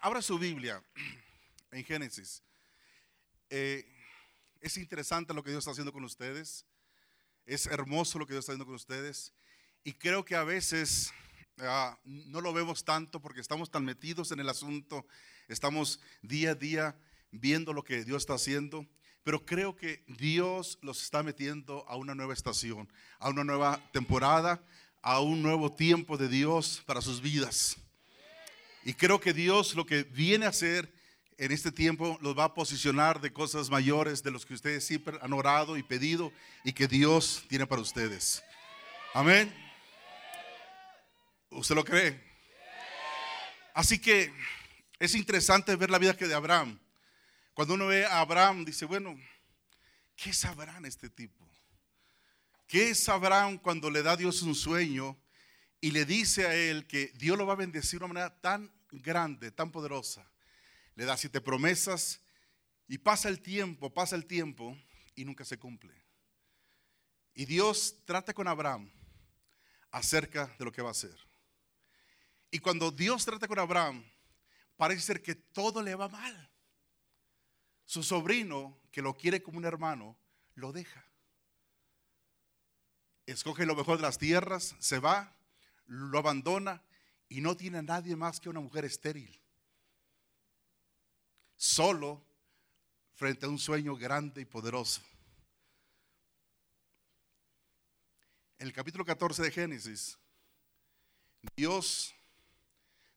abra su Biblia en Génesis. Eh, es interesante lo que Dios está haciendo con ustedes. Es hermoso lo que Dios está haciendo con ustedes. Y creo que a veces ah, no lo vemos tanto porque estamos tan metidos en el asunto. Estamos día a día viendo lo que Dios está haciendo. Pero creo que Dios los está metiendo a una nueva estación, a una nueva temporada, a un nuevo tiempo de Dios para sus vidas. Y creo que Dios lo que viene a hacer en este tiempo los va a posicionar de cosas mayores de los que ustedes siempre han orado y pedido y que Dios tiene para ustedes. Amén. ¿Usted lo cree? Así que es interesante ver la vida que de Abraham. Cuando uno ve a Abraham, dice, bueno, ¿qué sabrán este tipo? ¿Qué sabrán cuando le da Dios un sueño y le dice a él que Dios lo va a bendecir de una manera tan grande, tan poderosa? Le da siete promesas y pasa el tiempo, pasa el tiempo y nunca se cumple. Y Dios trata con Abraham acerca de lo que va a hacer. Y cuando Dios trata con Abraham, parece ser que todo le va mal. Su sobrino, que lo quiere como un hermano, lo deja escoge lo mejor de las tierras, se va, lo abandona y no tiene a nadie más que una mujer estéril. Solo frente a un sueño grande y poderoso. En el capítulo 14 de Génesis, Dios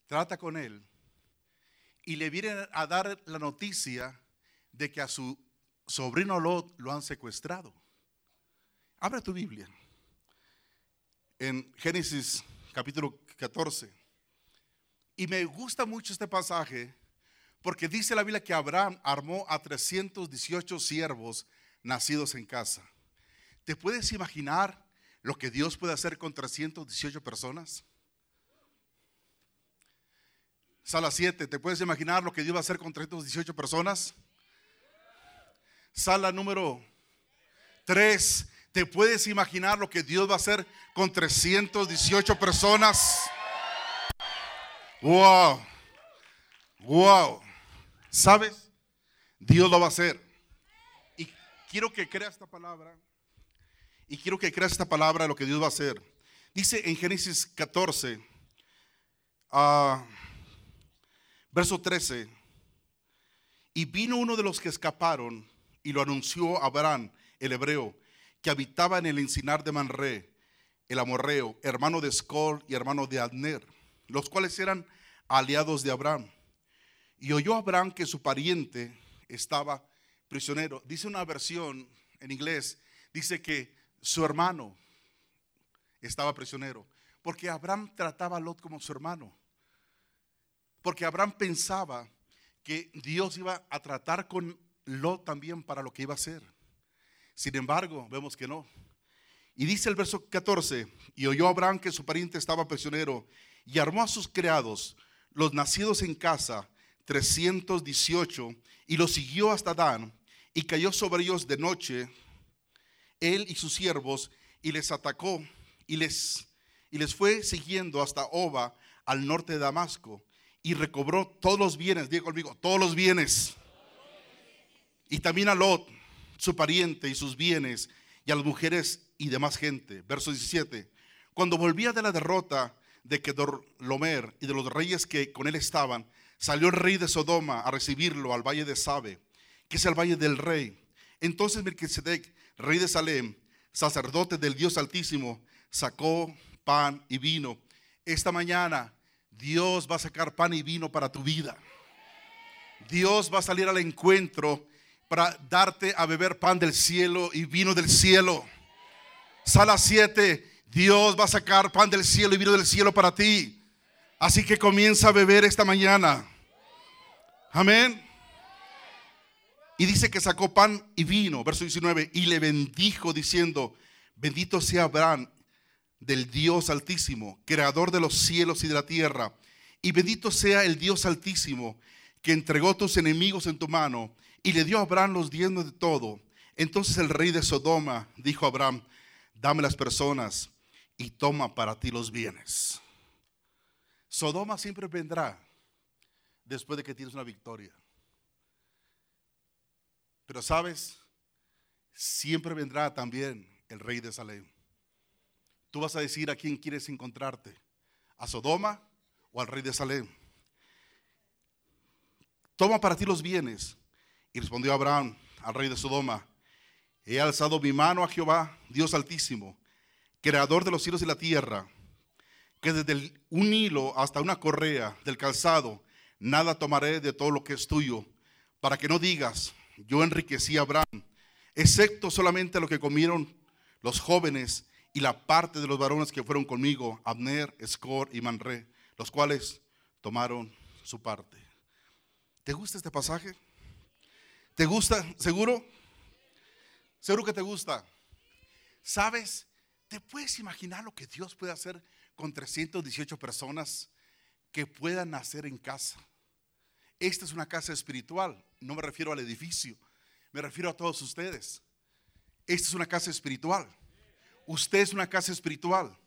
trata con él y le viene a dar la noticia de que a su sobrino Lot lo han secuestrado. Abre tu Biblia en Génesis capítulo 14. Y me gusta mucho este pasaje porque dice la Biblia que Abraham armó a 318 siervos nacidos en casa. ¿Te puedes imaginar lo que Dios puede hacer con 318 personas? Sala 7, ¿te puedes imaginar lo que Dios va a hacer con 318 personas? Sala número 3, ¿Te puedes imaginar lo que Dios va a hacer con 318 personas? Wow. Wow. ¿Sabes? Dios lo va a hacer. Y quiero que crea esta palabra. Y quiero que crea esta palabra lo que Dios va a hacer. Dice en Génesis 14, ah, verso 13. Y vino uno de los que escaparon y lo anunció a Abraham, el hebreo que habitaba en el encinar de Manré, el amorreo, hermano de Escol y hermano de Adner, los cuales eran aliados de Abraham. Y oyó Abraham que su pariente estaba prisionero. Dice una versión en inglés, dice que su hermano estaba prisionero, porque Abraham trataba a Lot como su hermano. Porque Abraham pensaba que Dios iba a tratar con Lot también para lo que iba a hacer. Sin embargo, vemos que no. Y dice el verso 14, y oyó Abraham que su pariente estaba prisionero, y armó a sus criados, los nacidos en casa, 318, y los siguió hasta Dan, y cayó sobre ellos de noche, él y sus siervos, y les atacó, y les, y les fue siguiendo hasta Oba, al norte de Damasco, y recobró todos los bienes, digo conmigo, todos los bienes, y también a Lot, su pariente y sus bienes, y a las mujeres y demás gente. Verso 17. Cuando volvía de la derrota de Kedorlomer y de los reyes que con él estaban, salió el rey de Sodoma a recibirlo al valle de Sabe, que es el valle del rey. Entonces Melquisedec, rey de Salem, sacerdote del Dios Altísimo, sacó pan y vino. Esta mañana Dios va a sacar pan y vino para tu vida. Dios va a salir al encuentro para darte a beber pan del cielo y vino del cielo. Sala 7, Dios va a sacar pan del cielo y vino del cielo para ti. Así que comienza a beber esta mañana. Amén. Y dice que sacó pan y vino, verso 19, y le bendijo diciendo, bendito sea Abraham del Dios altísimo, creador de los cielos y de la tierra, y bendito sea el Dios altísimo, que entregó tus enemigos en tu mano y le dio a Abraham los diezmos de todo. Entonces el rey de Sodoma dijo a Abraham, dame las personas y toma para ti los bienes. Sodoma siempre vendrá después de que tienes una victoria. Pero sabes, siempre vendrá también el rey de Salem. Tú vas a decir a quién quieres encontrarte, a Sodoma o al rey de Salem. Toma para ti los bienes. Y respondió Abraham al rey de Sodoma, he alzado mi mano a Jehová, Dios altísimo, creador de los cielos y la tierra, que desde un hilo hasta una correa del calzado, nada tomaré de todo lo que es tuyo, para que no digas, yo enriquecí a Abraham, excepto solamente lo que comieron los jóvenes y la parte de los varones que fueron conmigo, Abner, Escor y Manre, los cuales tomaron su parte. ¿Te gusta este pasaje? ¿Te gusta? ¿Seguro? Seguro que te gusta. ¿Sabes? ¿Te puedes imaginar lo que Dios puede hacer con 318 personas que puedan nacer en casa? Esta es una casa espiritual. No me refiero al edificio. Me refiero a todos ustedes. Esta es una casa espiritual. Usted es una casa espiritual.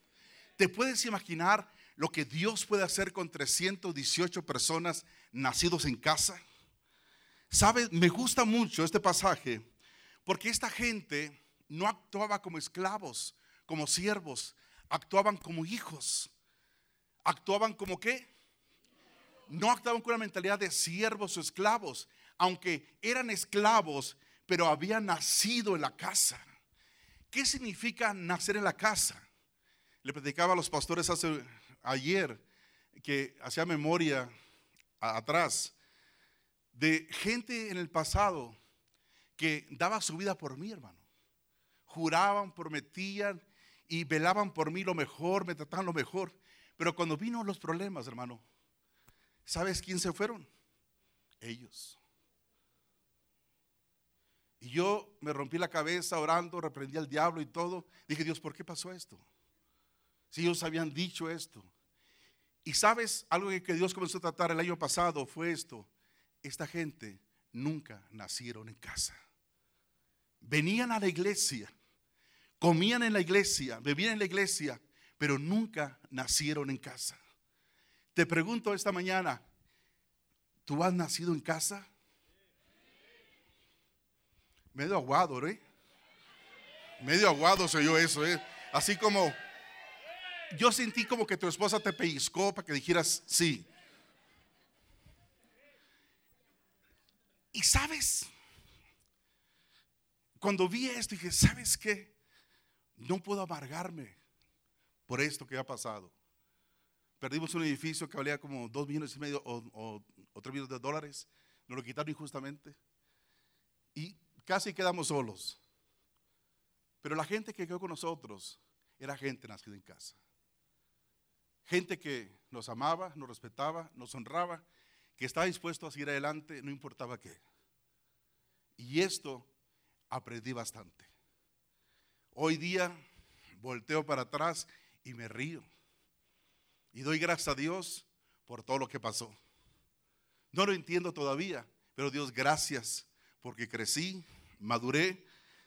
¿Te puedes imaginar lo que Dios puede hacer con 318 personas nacidos en casa? ¿Sabe? Me gusta mucho este pasaje porque esta gente no actuaba como esclavos, como siervos, actuaban como hijos. ¿Actuaban como qué? No actuaban con una mentalidad de siervos o esclavos, aunque eran esclavos, pero habían nacido en la casa. ¿Qué significa nacer en la casa? Le predicaba a los pastores hace, ayer que hacía memoria atrás de gente en el pasado que daba su vida por mí, hermano. Juraban, prometían y velaban por mí lo mejor, me trataban lo mejor. Pero cuando vino los problemas, hermano, ¿sabes quién se fueron? Ellos. Y yo me rompí la cabeza orando, reprendí al diablo y todo. Dije, Dios, ¿por qué pasó esto? Si ellos habían dicho esto. Y sabes, algo que Dios comenzó a tratar el año pasado fue esto. Esta gente nunca nacieron en casa venían a la iglesia, comían en la iglesia, bebían en la iglesia, pero nunca nacieron en casa. Te pregunto esta mañana, ¿tú has nacido en casa? Medio aguado, ¿eh? Medio aguado soy yo eso, ¿eh? Así como yo sentí como que tu esposa te pellizcó para que dijeras sí. Y sabes, cuando vi esto dije, ¿sabes qué? No puedo amargarme por esto que ha pasado. Perdimos un edificio que valía como dos millones y medio o, tres millones de dólares. Nos lo quitaron injustamente. Y casi quedamos solos. Pero la gente que quedó con nosotros era gente nacida en casa. Gente que nos amaba, nos respetaba, nos honraba, que estaba dispuesto a seguir adelante, no importaba qué. Y esto aprendí bastante. Hoy día volteo para atrás y me río. Y doy gracias a Dios por todo lo que pasó. No lo entiendo todavía, pero Dios gracias porque crecí, maduré,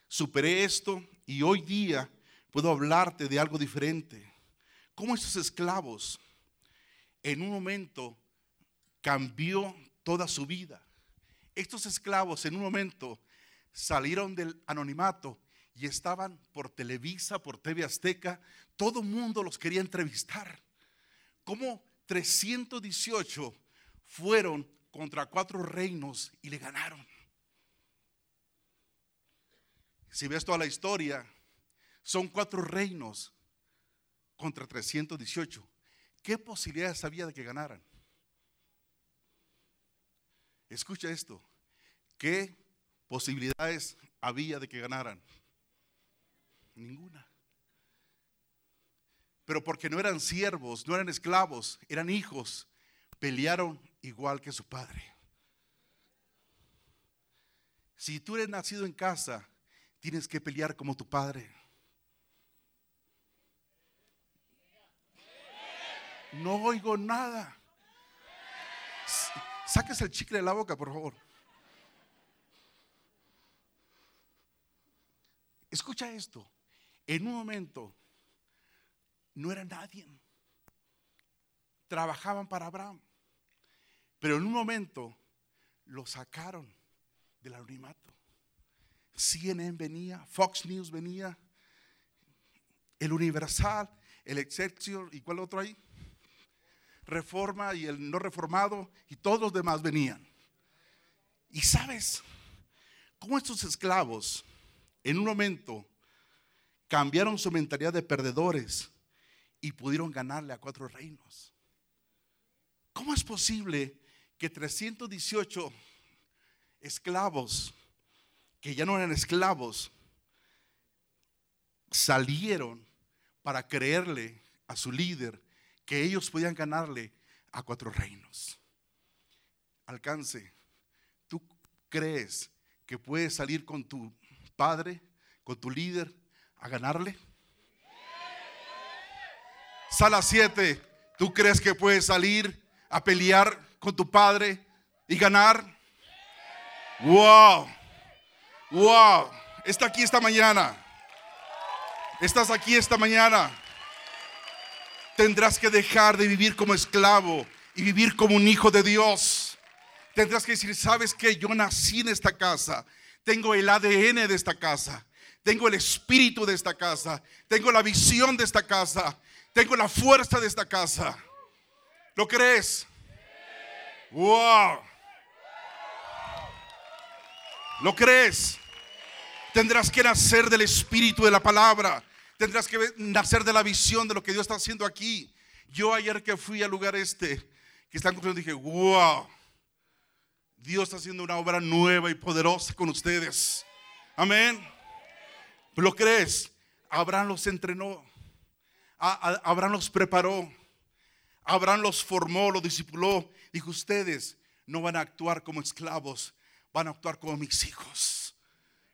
superé esto y hoy día puedo hablarte de algo diferente. Cómo esos esclavos en un momento cambió toda su vida. Estos esclavos en un momento salieron del anonimato y estaban por Televisa, por TV Azteca, todo el mundo los quería entrevistar. Como 318 fueron contra cuatro reinos y le ganaron. Si ves toda la historia, son cuatro reinos contra 318. ¿Qué posibilidades había de que ganaran? Escucha esto. ¿Qué posibilidades había de que ganaran? Ninguna. Pero porque no eran siervos, no eran esclavos, eran hijos, pelearon igual que su padre. Si tú eres nacido en casa, tienes que pelear como tu padre. No oigo nada. Sáquese el chicle de la boca, por favor. Escucha esto. En un momento no era nadie. Trabajaban para Abraham. Pero en un momento lo sacaron del anonimato. CNN venía, Fox News venía, el Universal, el Excelsior y cuál otro ahí. Reforma y el no reformado y todos los demás venían. Y sabes cómo estos esclavos en un momento cambiaron su mentalidad de perdedores y pudieron ganarle a cuatro reinos. ¿Cómo es posible que 318 esclavos, que ya no eran esclavos, salieron para creerle a su líder que ellos podían ganarle a cuatro reinos? Alcance, ¿tú crees que puedes salir con tu padre, con tu líder, a ganarle? Sala 7, ¿tú crees que puedes salir a pelear con tu padre y ganar? Wow, wow, está aquí esta mañana. Estás aquí esta mañana. Tendrás que dejar de vivir como esclavo y vivir como un hijo de Dios. Tendrás que decir, ¿sabes que Yo nací en esta casa. Tengo el ADN de esta casa. Tengo el espíritu de esta casa. Tengo la visión de esta casa. Tengo la fuerza de esta casa. ¿Lo crees? Wow. ¿Lo crees? Tendrás que nacer del espíritu de la palabra. Tendrás que nacer de la visión de lo que Dios está haciendo aquí. Yo ayer que fui al lugar este, que están construyendo, dije, wow. Dios está haciendo una obra nueva y poderosa con ustedes. Amén. ¿Lo crees? Abraham los entrenó. Abraham los preparó. Abraham los formó, los discipuló. Dijo, ustedes no van a actuar como esclavos, van a actuar como mis hijos.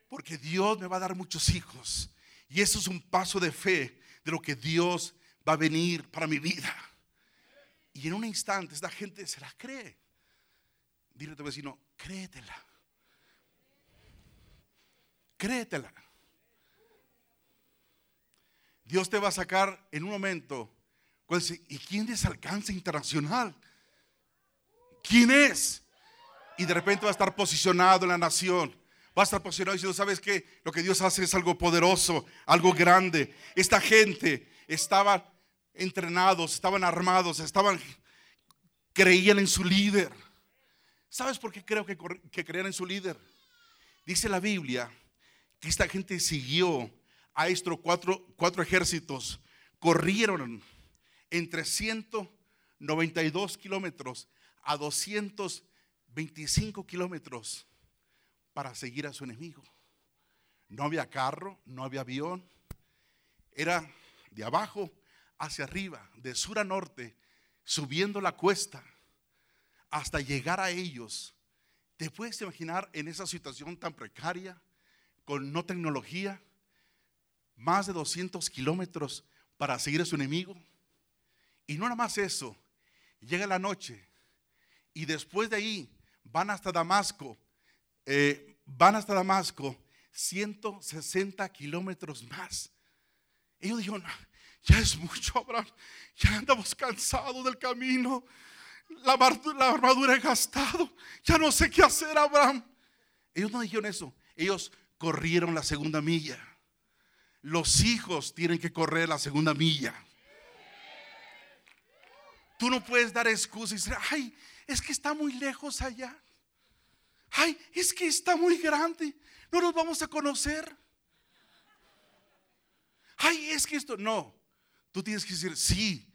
Porque Dios me va a dar muchos hijos. Y eso es un paso de fe de lo que Dios va a venir para mi vida. Y en un instante esta gente se la cree. Dile a tu vecino, créetela. Créetela. Dios te va a sacar en un momento. ¿Y quién es alcance internacional? ¿Quién es? Y de repente va a estar posicionado en la nación. Va a estar posicionado diciendo, ¿sabes qué? Lo que Dios hace es algo poderoso, algo grande. Esta gente estaba entrenados, estaban armados, estaban, creían en su líder. ¿Sabes por qué creo que, creían en su líder? Dice la Biblia que esta gente siguió a estos cuatro, cuatro ejércitos corrieron entre 192 kilómetros a 225 kilómetros para seguir a su enemigo. No había carro, no había avión. Era de abajo hacia arriba, de sur a norte, subiendo la cuesta hasta llegar a ellos. ¿Te puedes imaginar en esa situación tan precaria, con no tecnología? más de 200 kilómetros para seguir a su enemigo. Y no nada más eso, llega la noche y después de ahí van hasta Damasco, eh, van hasta Damasco 160 kilómetros más. Ellos dijeron, ya es mucho, Abraham, ya andamos cansados del camino, la, la armadura he gastado, ya no sé qué hacer, Abraham. Ellos no dijeron eso, ellos corrieron la segunda milla los hijos tienen que correr la segunda milla. Tú no puedes dar excusas y decir, ay, es que está muy lejos allá. Ay, es que está muy grande. No nos vamos a conocer. Ay, es que esto, no. Tú tienes que decir, sí,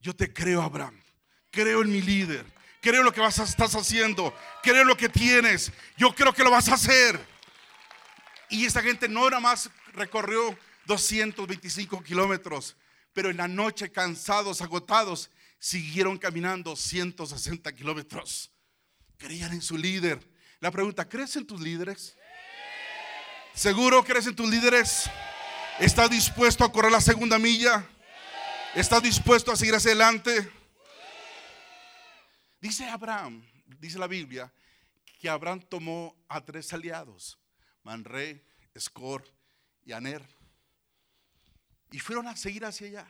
yo te creo, Abraham. Creo en mi líder. Creo lo que vas a, estás haciendo. Creo lo que tienes. Yo creo que lo vas a hacer. Y esa gente no era más recorrió 225 kilómetros, pero en la noche cansados, agotados, siguieron caminando 160 kilómetros. Creían en su líder. La pregunta, ¿crees en tus líderes? ¿Seguro crees en tus líderes? ¿Estás dispuesto a correr la segunda milla? ¿Estás dispuesto a seguir hacia adelante? Dice Abraham, dice la Biblia, que Abraham tomó a tres aliados, Manré, Escor y Aner. Y fueron a seguir hacia allá.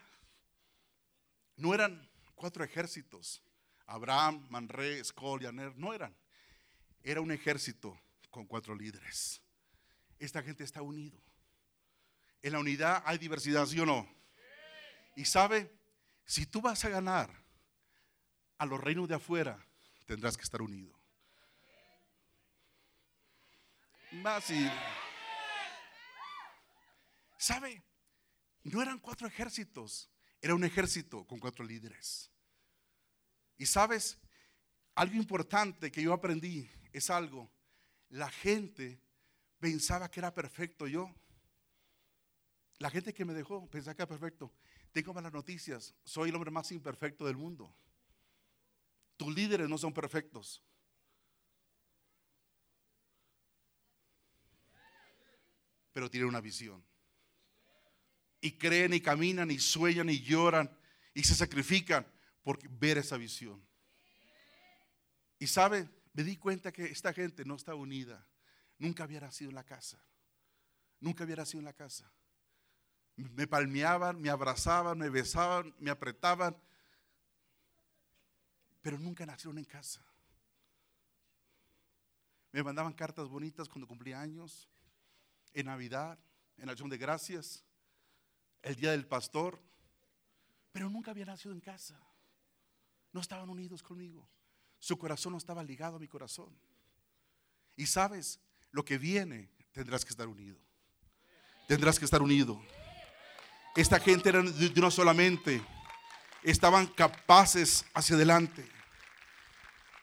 No eran cuatro ejércitos, Abraham, Manré, Escol y Aner, no eran. Era un ejército con cuatro líderes. Esta gente está unido. En la unidad hay diversidad, ¿sí o no? Y sabe, si tú vas a ganar a los reinos de afuera, tendrás que estar unido. Más y, ¿sabe? No eran cuatro ejércitos, era un ejército con cuatro líderes. Y sabes, algo importante que yo aprendí es algo. La gente pensaba que era perfecto yo. La gente que me dejó pensaba que era perfecto. Tengo malas noticias. Soy el hombre más imperfecto del mundo. Tus líderes no son perfectos. Pero tienen una visión. Y creen y caminan y sueñan y lloran y se sacrifican por ver esa visión. Y sabe, me di cuenta que esta gente no está unida. Nunca había nacido en la casa. Nunca había nacido en la casa. Me palmeaban, me abrazaban, me besaban, me apretaban. Pero nunca nacieron en casa. Me mandaban cartas bonitas cuando cumplía años, en Navidad, en acción de gracias, el día del pastor. Pero nunca había nacido en casa. No estaban unidos conmigo. Su corazón no estaba ligado a mi corazón. Y sabes, lo que viene, tendrás que estar unido. Tendrás que estar unido. Esta gente era solamente. Estaban capaces hacia adelante.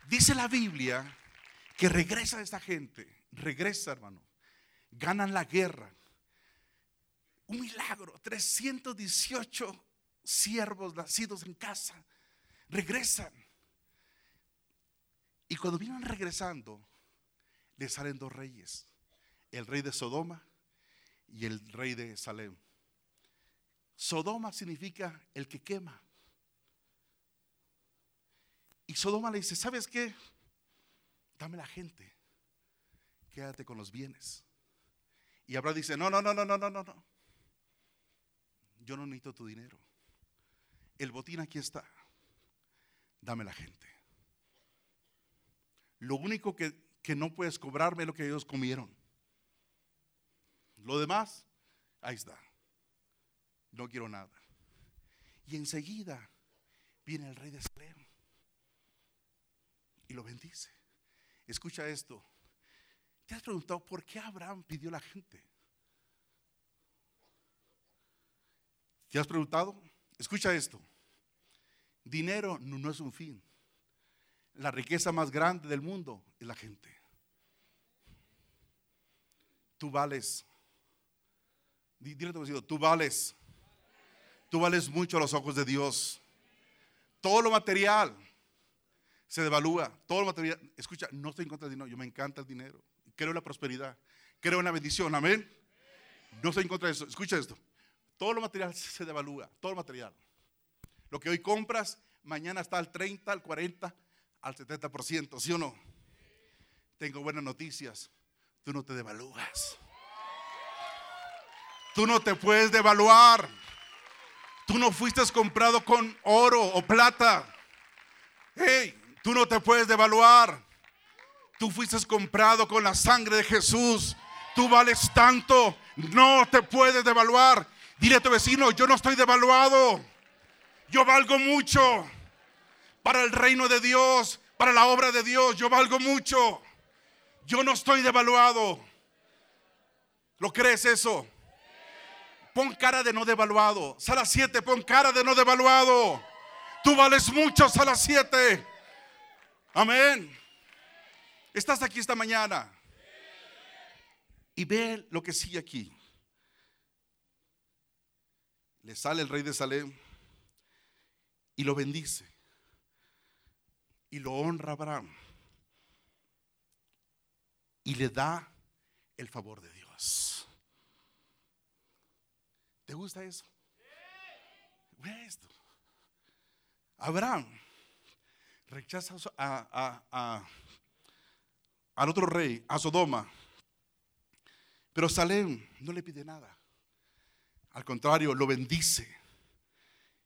Dice la Biblia que regresa esta gente. Regresa, hermano. Ganan la guerra. Un milagro. 318 siervos nacidos en casa. Regresan. Y cuando vienen regresando, le salen dos reyes, el rey de Sodoma y el rey de Salem. Sodoma significa el que quema. Y Sodoma le dice, ¿sabes qué? Dame la gente, quédate con los bienes. Y Abraham dice, no, no, no, no, no, no, no. Yo no necesito tu dinero. El botín aquí está. Dame la gente. Lo único que, no puedes cobrarme es lo que ellos comieron. Lo demás, ahí está. No quiero nada. Y enseguida viene el rey de Salem y lo bendice. Escucha esto. ¿Te has preguntado por qué Abraham pidió la gente? ¿Te has preguntado? Escucha esto. Dinero no es un fin la riqueza más grande del mundo es la gente. Tú vales. Dile a tu vecino, tú vales. Tú vales mucho a los ojos de Dios. Todo lo material se devalúa. Todo lo material. Escucha, no estoy en contra del dinero. Yo me encanta el dinero. Creo en la prosperidad. Creo en la bendición. Amén. No estoy en contra de eso. Escucha esto. Todo lo material se devalúa. Todo lo material. Lo que hoy compras, mañana está al 30, al 40, al 70%, ¿sí o no? Tengo buenas noticias. Tú no te devalúas. Tú no te puedes devaluar. Tú no fuiste comprado con oro o plata. Hey, tú no te puedes devaluar. Tú fuiste comprado con la sangre de Jesús. Tú vales tanto. No te puedes devaluar. Dile a tu vecino, yo no estoy devaluado. Yo valgo mucho para el reino de Dios, para la obra de Dios. Yo valgo mucho. Yo no estoy devaluado. ¿Lo crees eso? Pon cara de no devaluado. Sala 7, pon cara de no devaluado. Tú vales mucho, sala 7. Amén. Estás aquí esta mañana. Y ve lo que sigue aquí. Le sale el rey de Salem y lo bendice y lo honra Abraham y le da el favor de Dios. ¿Te gusta eso? Ve esto. Abraham rechaza a, al otro rey, a Sodoma. Pero Salem no le pide nada. Al contrario, lo bendice.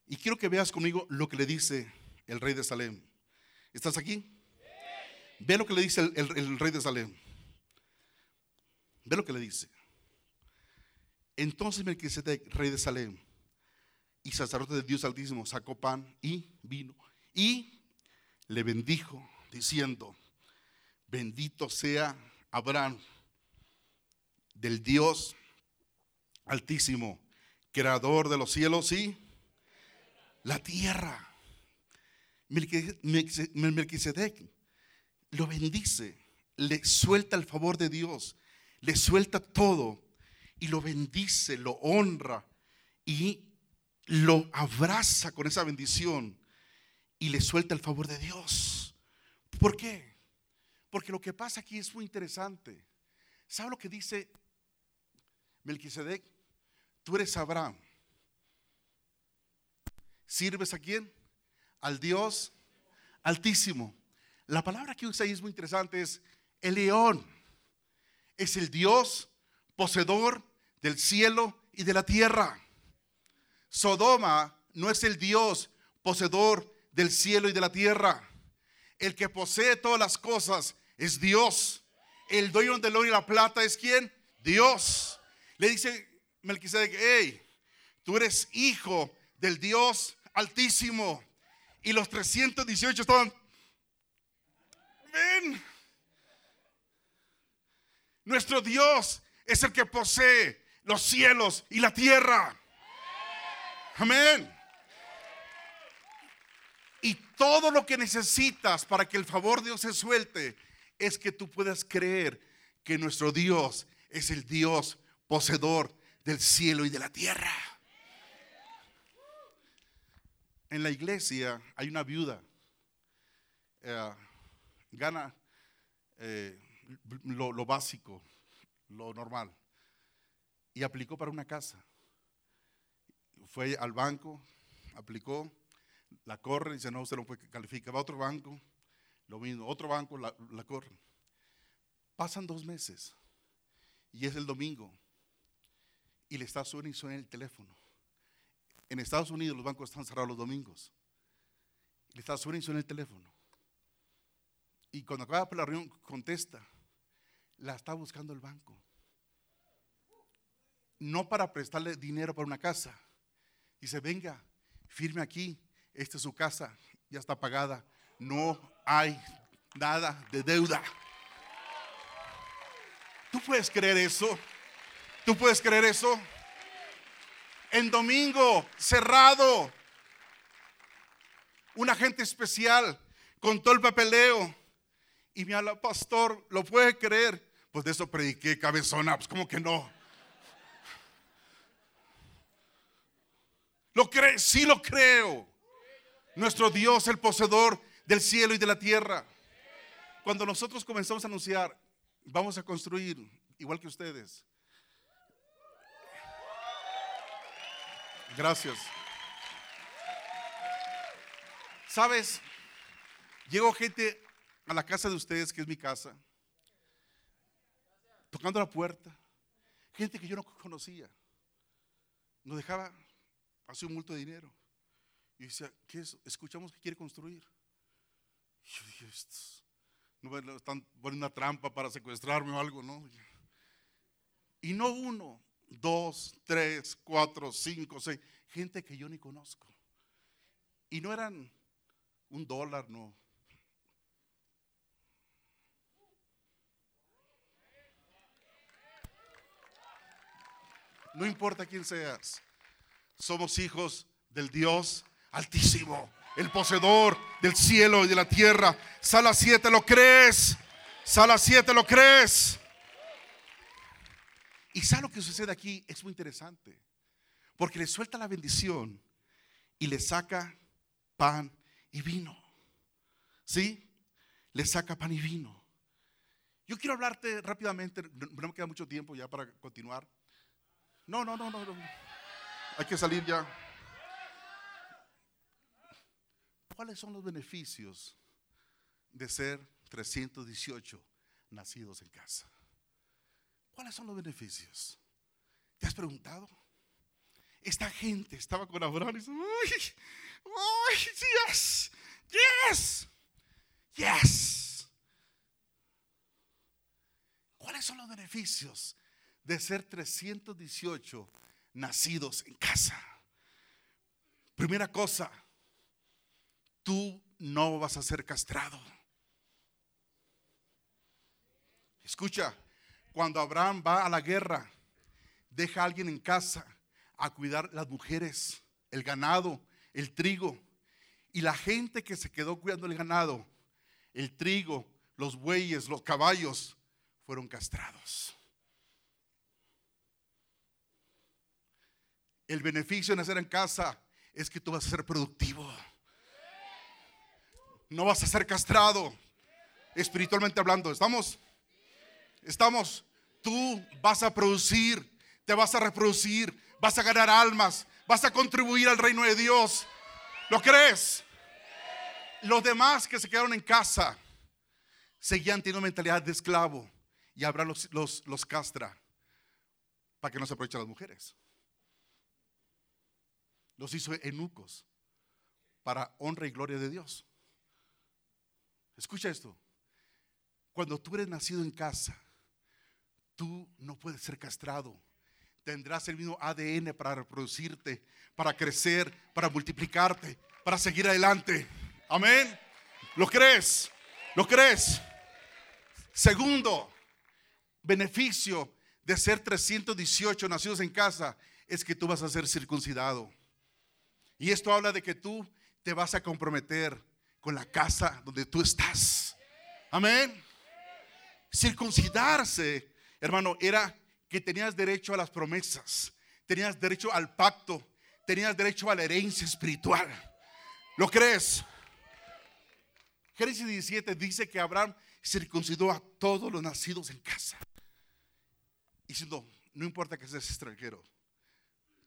Y quiero que veas conmigo lo que le dice el rey de Salem. ¿Estás aquí? Ve lo que le dice el, rey de Salem. Ve lo que le dice. Entonces Melquisedec, rey de Salem, y sacerdote de Dios Altísimo, sacó pan y vino y le bendijo, diciendo: Bendito sea Abraham, del Dios Altísimo, creador de los cielos y la tierra. Melquisedec lo bendice, le suelta el favor de Dios, le suelta todo y lo bendice, lo honra y lo abraza con esa bendición y le suelta el favor de Dios. ¿Por qué? Porque lo que pasa aquí es muy interesante. ¿Sabe lo que dice Melquisedec? Tú eres Abraham. ¿Sirves a quién? Al Dios Altísimo. La palabra que usa ahí es muy interesante, es el león. Es el Dios poseedor del cielo y de la tierra. Sodoma no es el Dios poseedor del cielo y de la tierra. El que posee todas las cosas es Dios. El dueño del oro y la plata es quién? Dios. Le dice Melquisedec, hey, tú eres hijo del Dios altísimo. Y los 318 estaban, ven. Nuestro Dios es el que posee los cielos y la tierra. Amén. Y todo lo que necesitas para que el favor de Dios se suelte es que tú puedas creer que nuestro Dios es el Dios poseedor del cielo y de la tierra. En la iglesia hay una viuda, eh, gana eh, lo básico, lo normal, y aplicó para una casa fue al banco, aplicó, la corre, dice, no, usted no puede calificar. Va a otro banco, lo mismo, otro banco, la, la corre. Pasan dos meses y es el domingo y le está suena y suena el teléfono. En Estados Unidos los bancos están cerrados los domingos. Le está suena y suena el teléfono. Y cuando acaba la reunión, contesta. La está buscando el banco. No para prestarle dinero para una casa, Dice, venga, firme aquí, esta es su casa, ya está pagada, no hay nada de deuda. ¿Tú puedes creer eso? ¿Tú puedes creer eso? En domingo, cerrado, un agente especial con todo el papeleo. Y me habla, pastor, ¿lo puede creer? Pues de eso prediqué, cabezona, pues como que no. ¿Lo cree? Sí lo creo. Nuestro Dios, el poseedor del cielo y de la tierra. Cuando nosotros comenzamos a anunciar, vamos a construir, igual que ustedes. Gracias. ¿Sabes? Llegó gente a la casa de ustedes, que es mi casa, tocando la puerta. Gente que yo no conocía. Nos dejaba hace un multo de dinero. Y dice, ¿qué es? Escuchamos que quiere construir. Y yo dije, no están poniendo una trampa para secuestrarme o algo, ¿no? Y no uno, dos, tres, cuatro, cinco, seis, gente que yo ni conozco. Y no eran un dólar, no. No importa quién seas somos hijos del Dios altísimo, el poseedor del cielo y de la tierra. Sala 7, ¿lo crees? Sala 7, ¿lo crees? Y sabe lo que sucede aquí? Es muy interesante. Porque le suelta la bendición y le saca pan y vino. ¿Sí? Le saca pan y vino. Yo quiero hablarte rápidamente, no me queda mucho tiempo ya para continuar. No, no, no, no. no. Hay que salir ya. ¿Cuáles son los beneficios de ser 318 nacidos en casa? ¿Cuáles son los beneficios? ¿Te has preguntado? Esta gente estaba con Abraham y dice, ¡ay! ¡ay! ¡Yes! ¡Yes! Yes. ¿Cuáles son los beneficios de ser 318 nacidos en casa? Primera cosa, tú no vas a ser castrado. Escucha, cuando Abraham va a la guerra, deja a alguien en casa a cuidar las mujeres, el ganado, el trigo. Y la gente que se quedó cuidando el ganado, el trigo, los bueyes, los caballos, fueron castrados. El beneficio de nacer en casa es que tú vas a ser productivo. No vas a ser castrado, espiritualmente hablando. ¿Estamos? Estamos. Tú vas a producir, te vas a reproducir, vas a ganar almas, vas a contribuir al reino de Dios. ¿Lo crees? Los demás que se quedaron en casa seguían teniendo mentalidad de esclavo y Abraham los, los, los castra para que no se aprovechen las mujeres. Los hizo eunucos para honra y gloria de Dios. Escucha esto. Cuando tú eres nacido en casa, tú no puedes ser castrado. Tendrás el mismo ADN para reproducirte, para crecer, para multiplicarte, para seguir adelante. Amén. ¿Lo crees? ¿Lo crees? Segundo, beneficio de ser 318 nacidos en casa es que tú vas a ser circuncidado. Y esto habla de que tú te vas a comprometer con la casa donde tú estás. Amén. Circuncidarse, hermano, era que tenías derecho a las promesas, tenías derecho al pacto, tenías derecho a la herencia espiritual. ¿Lo crees? Génesis 17 dice que Abraham circuncidó a todos los nacidos en casa. Diciendo, no importa que seas extranjero,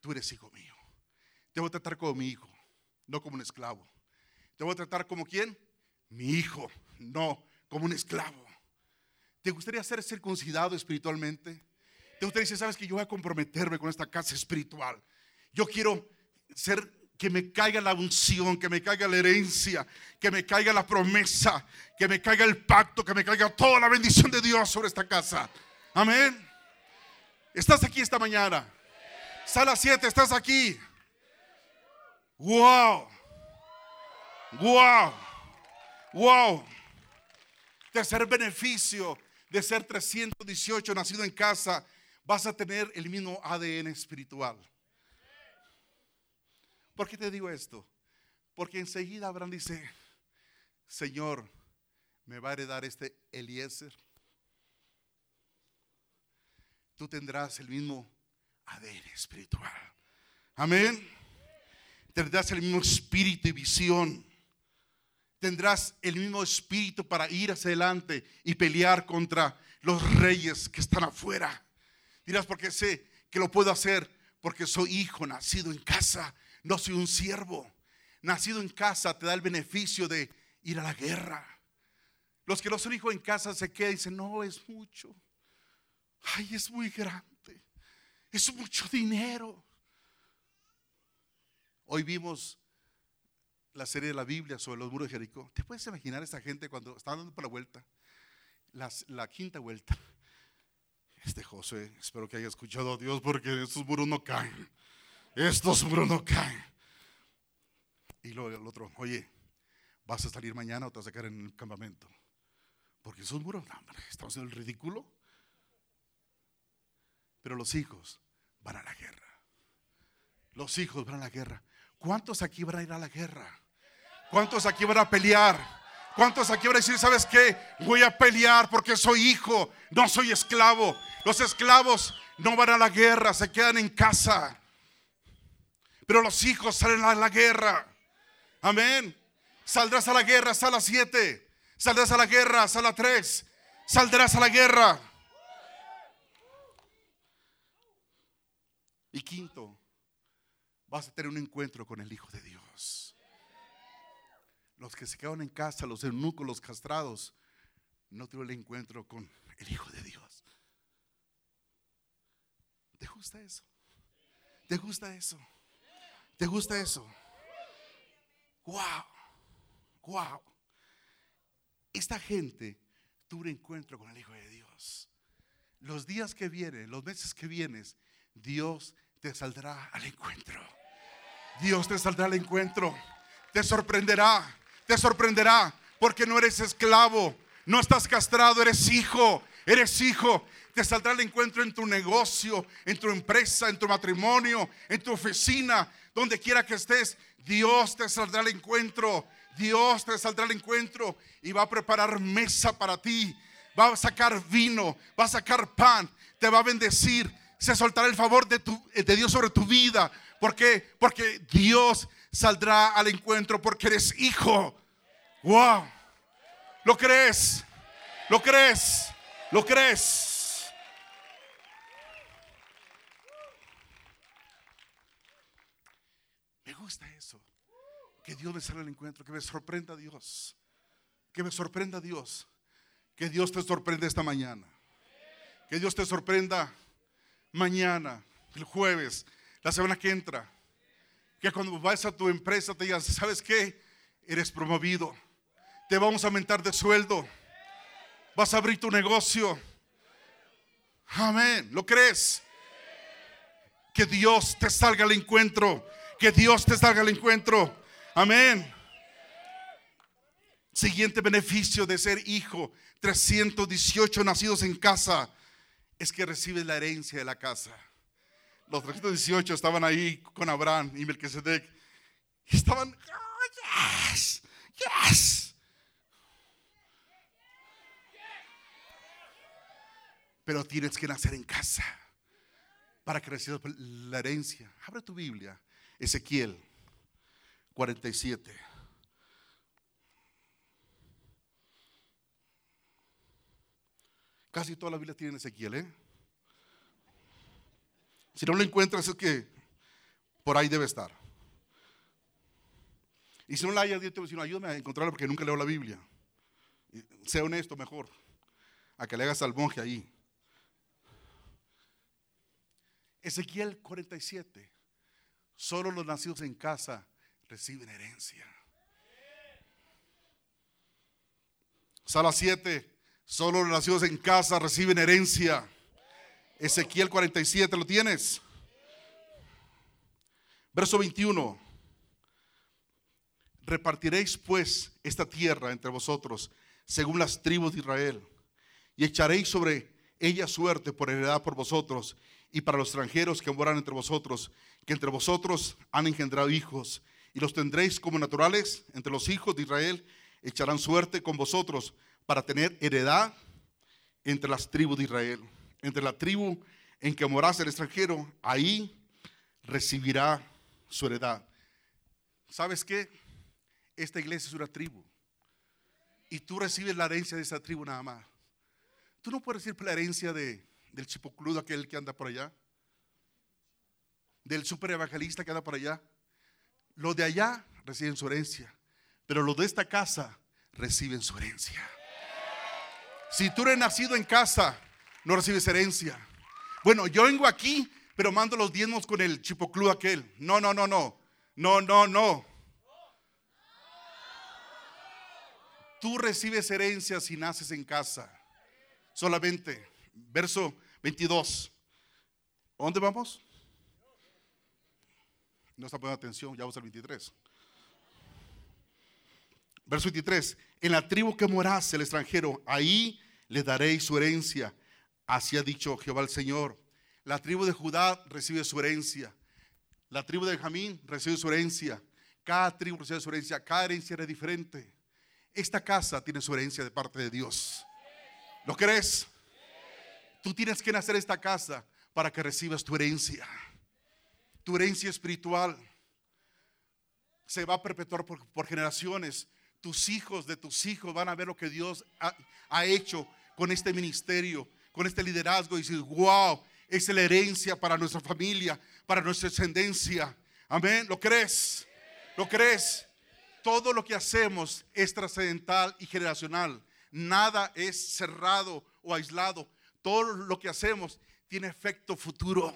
tú eres hijo mío. Te voy a tratar como mi hijo, no como un esclavo. Te voy a tratar como quién? Mi hijo, no como un esclavo. ¿Te gustaría ser circuncidado espiritualmente? ¿Te gustaría decir, sabes que yo voy a comprometerme con esta casa espiritual? Yo quiero ser que me caiga la unción, que me caiga la herencia, que me caiga la promesa, que me caiga el pacto, que me caiga toda la bendición de Dios sobre esta casa. Amén. ¿Estás aquí esta mañana? Sala 7, ¿estás aquí? Wow. Wow. Wow. Tercer beneficio de ser 318 nacido en casa, vas a tener el mismo ADN espiritual. ¿Por qué te digo esto? Porque enseguida Abraham dice, Señor, me va a heredar este Eliezer. Tú tendrás el mismo ADN espiritual. Amén. Tendrás el mismo espíritu y visión tendrás el mismo espíritu para ir hacia adelante y pelear contra los reyes que están afuera. Dirás, porque sé que lo puedo hacer porque soy hijo nacido en casa, no soy un siervo. Nacido en casa te da el beneficio de ir a la guerra. Los que no son hijos en casa se quedan y dicen, no, es mucho. Ay, es muy grande. Es mucho dinero. Hoy vimos la serie de la Biblia sobre los muros de Jericó. ¿Te puedes imaginar a esta gente cuando estaban dando por la vuelta? la quinta vuelta. Este José, espero que haya escuchado a Dios porque estos muros no caen. Estos muros no caen. Y luego el otro, oye, ¿vas a salir mañana o te vas a quedar en el campamento? Porque esos muros, estamos en el ridículo. Pero los hijos van a la guerra. Los hijos van a la guerra. ¿Cuántos aquí van a ir a la guerra? ¿Cuántos aquí van a pelear? ¿Cuántos aquí van a decir, sabes qué? Voy a pelear porque soy hijo, no soy esclavo. Los esclavos no van a la guerra, se quedan en casa. Pero los hijos salen a la guerra. Amén. Saldrás a la guerra, sala 7. Saldrás a la guerra, sala 3. Saldrás a la guerra. Y quinto, vas a tener un encuentro con el Hijo de Dios. Los que se quedan en casa, los eunucos, los castrados, no tuvieron el encuentro con el Hijo de Dios. ¿Te gusta eso? ¿Te gusta eso? ¿Te gusta eso? Wow, wow. esta gente tuvo un encuentro con el Hijo de Dios. Los días que vienen, los meses que vienes, Dios te saldrá al encuentro. Dios te saldrá al encuentro. Te sorprenderá, te sorprenderá, porque no eres esclavo, no estás castrado, eres hijo, eres hijo. Te saldrá al encuentro en tu negocio, en tu empresa, en tu matrimonio, en tu oficina, donde quiera que estés. Dios te saldrá al encuentro. Dios te saldrá al encuentro y va a preparar mesa para ti. Va a sacar vino, va a sacar pan, te va a bendecir. Se soltará el favor de, tu, de Dios sobre tu vida. ¿Por qué? Porque Dios saldrá al encuentro porque eres hijo. Wow. ¿Lo crees? ¿Lo crees? ¿Lo crees? Me gusta eso. Que Dios me salga al encuentro, que me sorprenda Dios. Que me sorprenda Dios. Que Dios te sorprenda esta mañana. Que Dios te sorprenda mañana, el jueves, la semana que entra. Que cuando vas a tu empresa te digan, ¿sabes qué? Eres promovido. Te vamos a aumentar de sueldo. Vas a abrir tu negocio. Amén. ¿Lo crees? Que Dios te salga al encuentro. Que Dios te salga al encuentro. Amén. Siguiente beneficio de ser hijo. 318 nacidos en casa. Es que recibes la herencia de la casa. Los 318 estaban ahí con Abraham y Melquisedec. Estaban, oh, yes, yes. Pero tienes que nacer en casa para que recibas la herencia. Abre tu Biblia, Ezequiel 47. Casi toda la Biblia tiene Ezequiel, ¿eh? Si no lo encuentras es que por ahí debe estar. Y si no la hay, Dios te va ayúdame a encontrarla porque nunca leo la Biblia. Sea honesto mejor, a que le hagas al monje ahí. Ezequiel 47. Solo los nacidos en casa reciben herencia. Sala 7. Solo los nacidos en casa reciben herencia. Ezequiel 47, ¿lo tienes? Verso 21. Repartiréis pues esta tierra entre vosotros según las tribus de Israel y echaréis sobre ella suerte por heredad por vosotros y para los extranjeros que moran entre vosotros, que entre vosotros han engendrado hijos, y los tendréis como naturales entre los hijos de Israel, echarán suerte con vosotros para tener heredad entre las tribus de Israel. Entre la tribu en que morase el extranjero, ahí recibirá su heredad. ¿Sabes qué? Esta iglesia es una tribu. Y tú recibes la herencia de esa tribu nada más. Tú no puedes recibir la herencia de, del chipocludo aquel que anda por allá, del super evangelista que anda por allá. Los de allá reciben su herencia, pero los de esta casa reciben su herencia. Si tú eres nacido en casa, no recibes herencia. Bueno, yo vengo aquí, pero mando los diezmos con el chipocludo aquel. No, no, no, no. No, no, no. Tú recibes herencia si naces en casa. Solamente. Verso 22. ¿Dónde vamos? No está poniendo atención, ya vamos al 23. Verso 23. En la tribu que morás el extranjero, ahí le daréis su herencia. Así ha dicho Jehová el Señor. La tribu de Judá recibe su herencia. La tribu de Benjamín recibe su herencia. Cada tribu recibe su herencia. Cada herencia era diferente. Esta casa tiene su herencia de parte de Dios. ¿Lo crees? Tú tienes que nacer esta casa para que recibas tu herencia. Tu herencia espiritual se va a perpetuar por, generaciones. Tus hijos de tus hijos van a ver lo que Dios ha, hecho con este ministerio, con este liderazgo y decir, wow, es la herencia para nuestra familia, para nuestra descendencia. Amén. ¿Lo crees? ¿Lo crees? Todo lo que hacemos es trascendental y generacional. Nada es cerrado o aislado todo lo que hacemos tiene efecto futuro.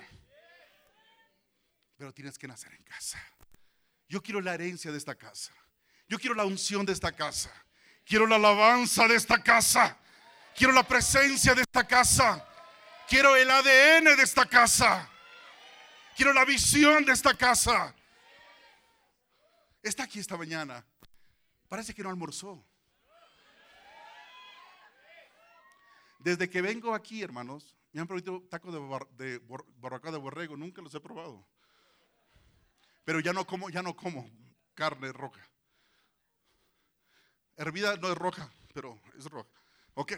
Pero tienes que nacer en casa. Yo quiero la herencia de esta casa. Yo quiero la unción de esta casa. Quiero la alabanza de esta casa. Quiero la presencia de esta casa. Quiero el ADN de esta casa. Quiero la visión de esta casa. Está aquí esta mañana. Parece que no almorzó. Desde que vengo aquí, hermanos, me han prometido tacos de, de, de borrego. Nunca los he probado. Pero ya no como, ya no como carne roja. Hervida no es roja, pero es roja. Ok.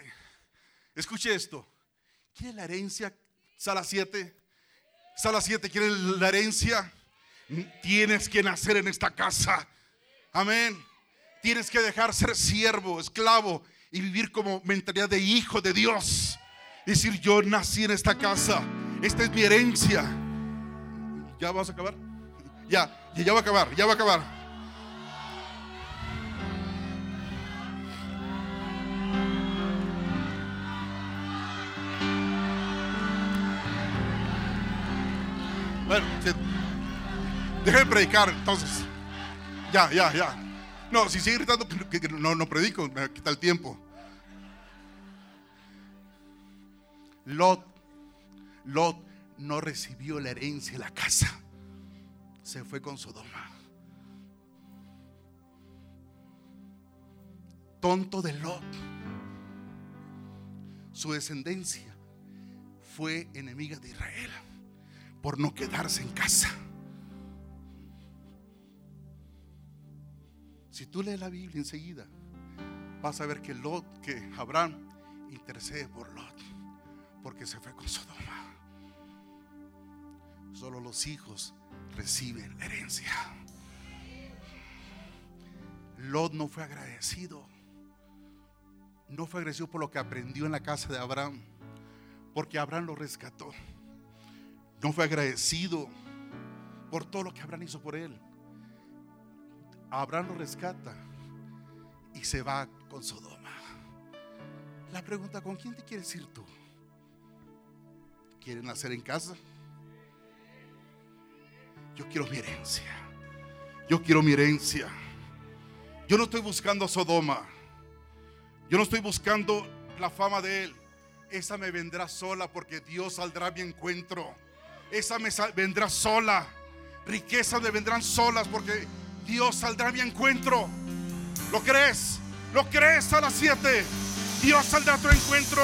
Escuche esto. ¿Quiere la herencia? Sala 7. Sala 7, ¿quiere la herencia? Tienes que nacer en esta casa. Amén. Tienes que dejar ser siervo, esclavo y vivir como mentalidad de hijo de Dios. Decir, yo nací en esta casa. Esta es mi herencia. ¿Ya vas a acabar? Ya, ya va a acabar, ya va a acabar. Bueno, déjenme predicar entonces. Ya, ya, ya. No, si sigue gritando, que, no, no predico, me quita el tiempo. Lot, Lot no recibió la herencia de la casa. Se fue con Sodoma. Tonto de Lot. Su descendencia fue enemiga de Israel por no quedarse en casa. Si tú lees la Biblia enseguida, vas a ver que Lot, que Abraham intercede por Lot, porque se fue con Sodoma. Solo los hijos reciben la herencia. Lot no fue agradecido. No fue agradecido por lo que aprendió en la casa de Abraham, porque Abraham lo rescató. No fue agradecido por todo lo que Abraham hizo por él. Abraham lo rescata y se va con Sodoma. La pregunta, ¿con quién te quieres ir tú? ¿Quieres nacer en casa? Yo quiero mi herencia. Yo quiero mi herencia. Yo no estoy buscando a Sodoma. Yo no estoy buscando la fama de él. Esa me vendrá sola porque Dios saldrá a mi encuentro esa me vendrá sola. Riquezas me vendrán solas porque Dios saldrá a mi encuentro. ¿Lo crees? ¿Lo crees a las 7? Dios saldrá a tu encuentro.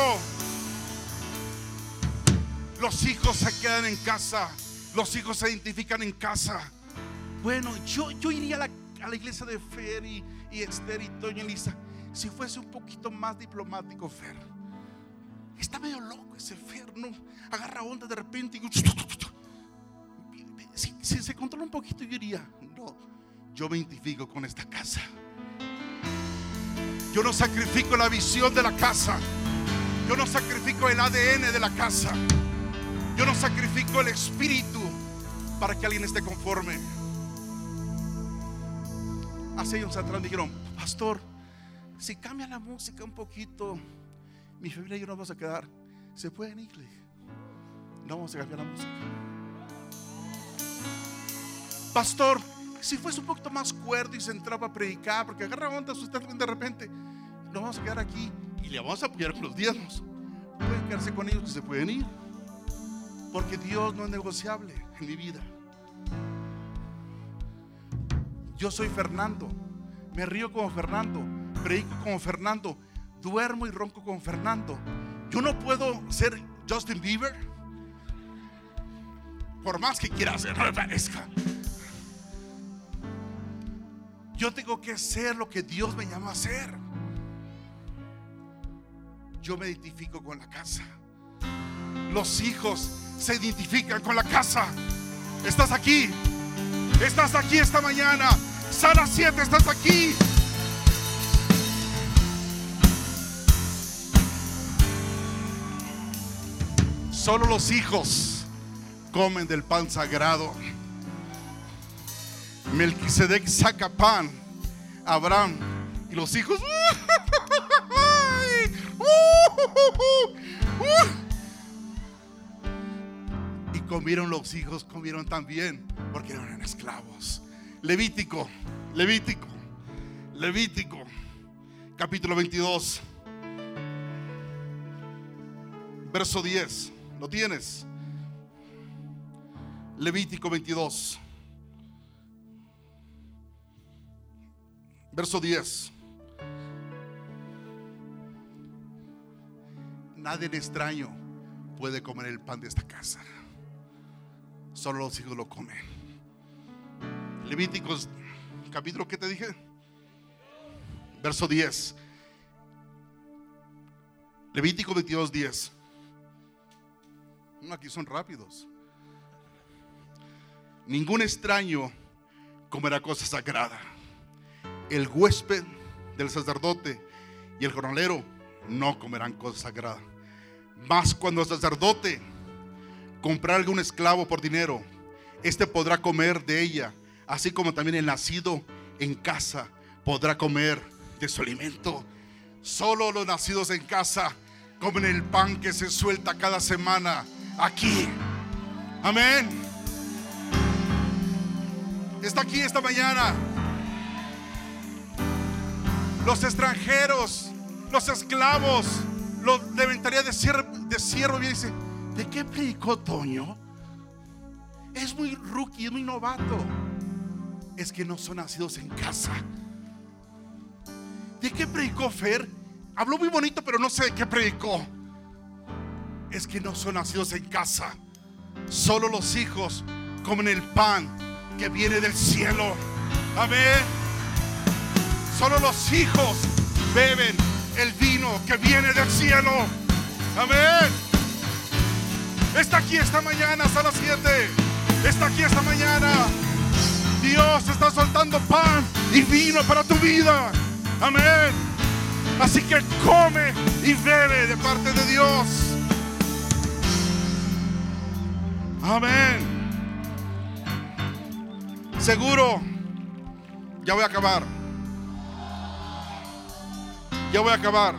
Los hijos se quedan en casa. Los hijos se identifican en casa. Bueno, yo, yo iría a la, iglesia de Fer y, Esther y Toño y Lisa si fuese un poquito más diplomático, Fer. Está medio loco ese Fer, ¿no? Agarra onda de repente y si, se controla un poquito, yo diría, no, yo me identifico con esta casa. Yo no sacrifico la visión de la casa. Yo no sacrifico el ADN de la casa. Yo no sacrifico el espíritu para que alguien esté conforme. Hace años atrás me dijeron, pastor, si cambia la música un poquito, mi familia y yo nos vamos a quedar. ¿Se pueden ir? No vamos a cambiar la música. Pastor, si fuese un poquito más cuerdo y se entraba a predicar, porque agarra onda usted de repente, nos vamos a quedar aquí y le vamos a apoyar con los diezmos. Pueden quedarse con ellos que se pueden ir, porque Dios no es negociable en mi vida. Yo soy Fernando, me río como Fernando, predico como Fernando, duermo y ronco como Fernando. Yo no puedo ser Justin Bieber, por más que quiera ser, no me parezca. Yo tengo que hacer lo que Dios me llama a hacer. Yo me identifico con la casa. Los hijos se identifican con la casa. Estás aquí. Estás aquí esta mañana. Sala 7, estás aquí. Solo los hijos comen del pan sagrado. Melquisedec saca pan, Abraham y los hijos. Y comieron los hijos, comieron también, porque eran esclavos. Levítico, Levítico, Levítico, capítulo 22, verso 10. ¿Lo tienes? Levítico 22, verso 10. Nadie extraño puede comer el pan de esta casa. Solo los hijos lo comen. Levíticos, capítulo que te dije, verso 10. Levítico 22, 10. Aquí son rápidos. Ningún extraño comerá cosa sagrada. El huésped del sacerdote y el jornalero no comerán cosa sagrada. Mas cuando el sacerdote comprar algún esclavo por dinero, este podrá comer de ella, así como también el nacido en casa podrá comer de su alimento. Solo los nacidos en casa comen el pan que se suelta cada semana aquí. Amén. Está aquí esta mañana. Los extranjeros, los esclavos, los de de cierro, de dice, ¿de qué predicó Toño? Es muy rookie, es muy novato. Es que no son nacidos en casa. ¿De qué predicó Fer? Habló muy bonito, pero no sé de qué predicó. Es que no son nacidos en casa. Solo los hijos comen el pan que viene del cielo. Amén. Solo los hijos beben el vino que viene del cielo. Amén. Está aquí esta mañana hasta las 7. Está aquí esta mañana. Dios está soltando pan y vino para tu vida. Amén. Así que come y bebe de parte de Dios. Amén. Seguro. Ya voy a acabar. Ya voy a acabar.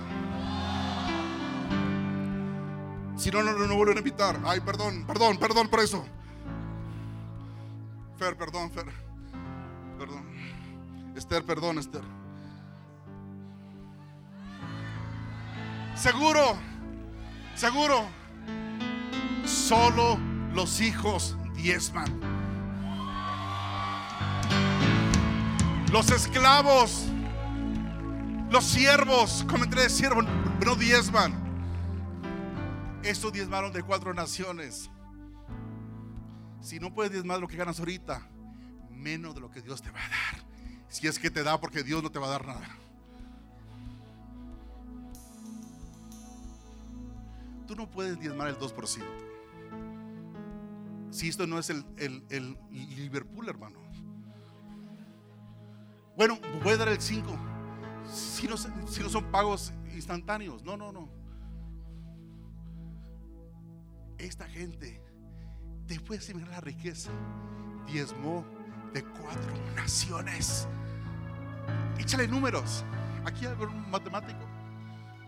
Si no, no, no, vuelven a invitar. Ay, perdón, perdón, perdón por eso. Fer, perdón, Fer. Perdón. Esther, perdón, Esther. Seguro, seguro. Solo los hijos diezman. Los esclavos, los siervos, comenté de siervos, no diezman. Estos diezmaron de cuatro naciones. Si no puedes diezmar lo que ganas ahorita, menos de lo que Dios te va a dar. Si es que te da, porque Dios no te va a dar nada. Tú no puedes diezmar el 2%. Si esto no es el, el, Liverpool, hermano. Bueno, voy a dar el 5. Si no, si no son pagos instantáneos. No, no, no. Esta gente, después de mirar la riqueza, diezmó de cuatro naciones. Échale números. Aquí hay un matemático.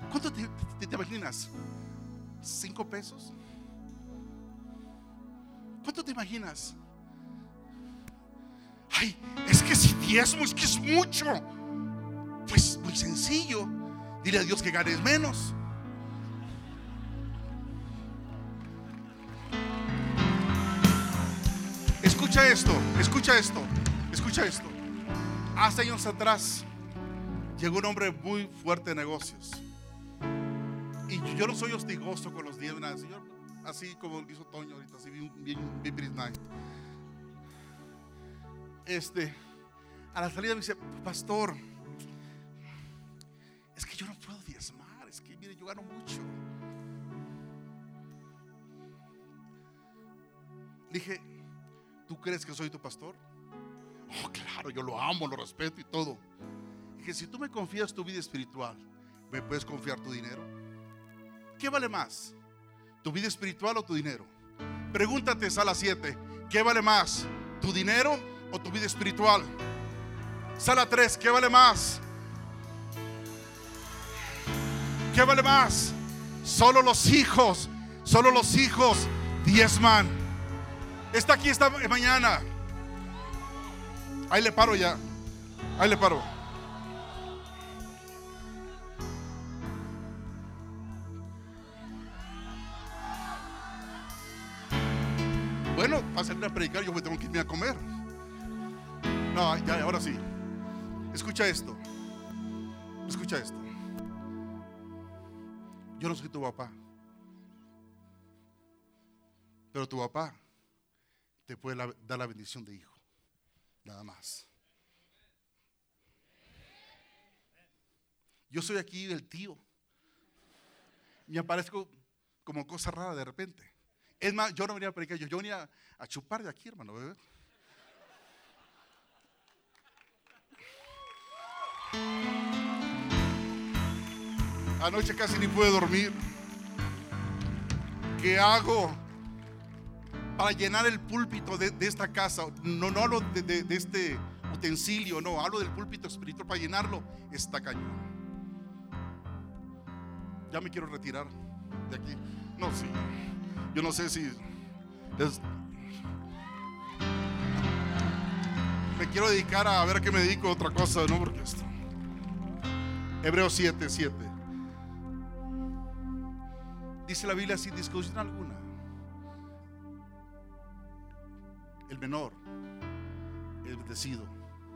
¿Cuánto te, te, imaginas? ¿Cinco pesos? ¿Cuánto te imaginas? Ay, es que si diezmo es que es mucho. Pues muy sencillo. Dile a Dios que ganes menos. Escucha esto, escucha esto, escucha esto. Hace años atrás llegó un hombre muy fuerte de negocios. Y yo no soy hostigoso con los diezmas, así como hizo Toño ahorita, así bien, bien, bien, nice. Este, a la salida me dice, pastor, es que yo no puedo diezmar, es que mire, yo gano mucho. dije, ¿tú crees que soy tu pastor? Oh, claro, yo lo amo, lo respeto y todo. Dije, si tú me confías tu vida espiritual, ¿me puedes confiar tu dinero? ¿Qué vale más? ¿Tu vida espiritual o tu dinero? Pregúntate, sala 7, ¿qué vale más? ¿Tu dinero o tu vida espiritual? Sala 3, ¿qué vale más? ¿Qué vale más? Solo los hijos, solo los hijos diezman. Está aquí esta mañana. Ahí le paro ya. Ahí le paro. Predicar yo tengo que irme a comer. No, ya, ahora sí. Escucha esto. Escucha esto. Yo no soy tu papá. Pero tu papá te puede dar la bendición de hijo. Nada más. Yo soy aquí el tío. Me aparezco como cosa rara de repente. Es más, yo no venía a predicar, yo, venía a chupar de aquí, hermano. Anoche casi ni pude dormir. ¿Qué hago para llenar el púlpito de, esta casa? No, no hablo de, este utensilio, no, hablo del púlpito espiritual para llenarlo. Está cañón. Ya me quiero retirar de aquí. No, sí. Yo no sé si me quiero dedicar a ver a qué me dedico a otra cosa, ¿no? Porque esto. Hebreos 7, 7. Dice la Biblia sin discusión alguna. El menor es bendecido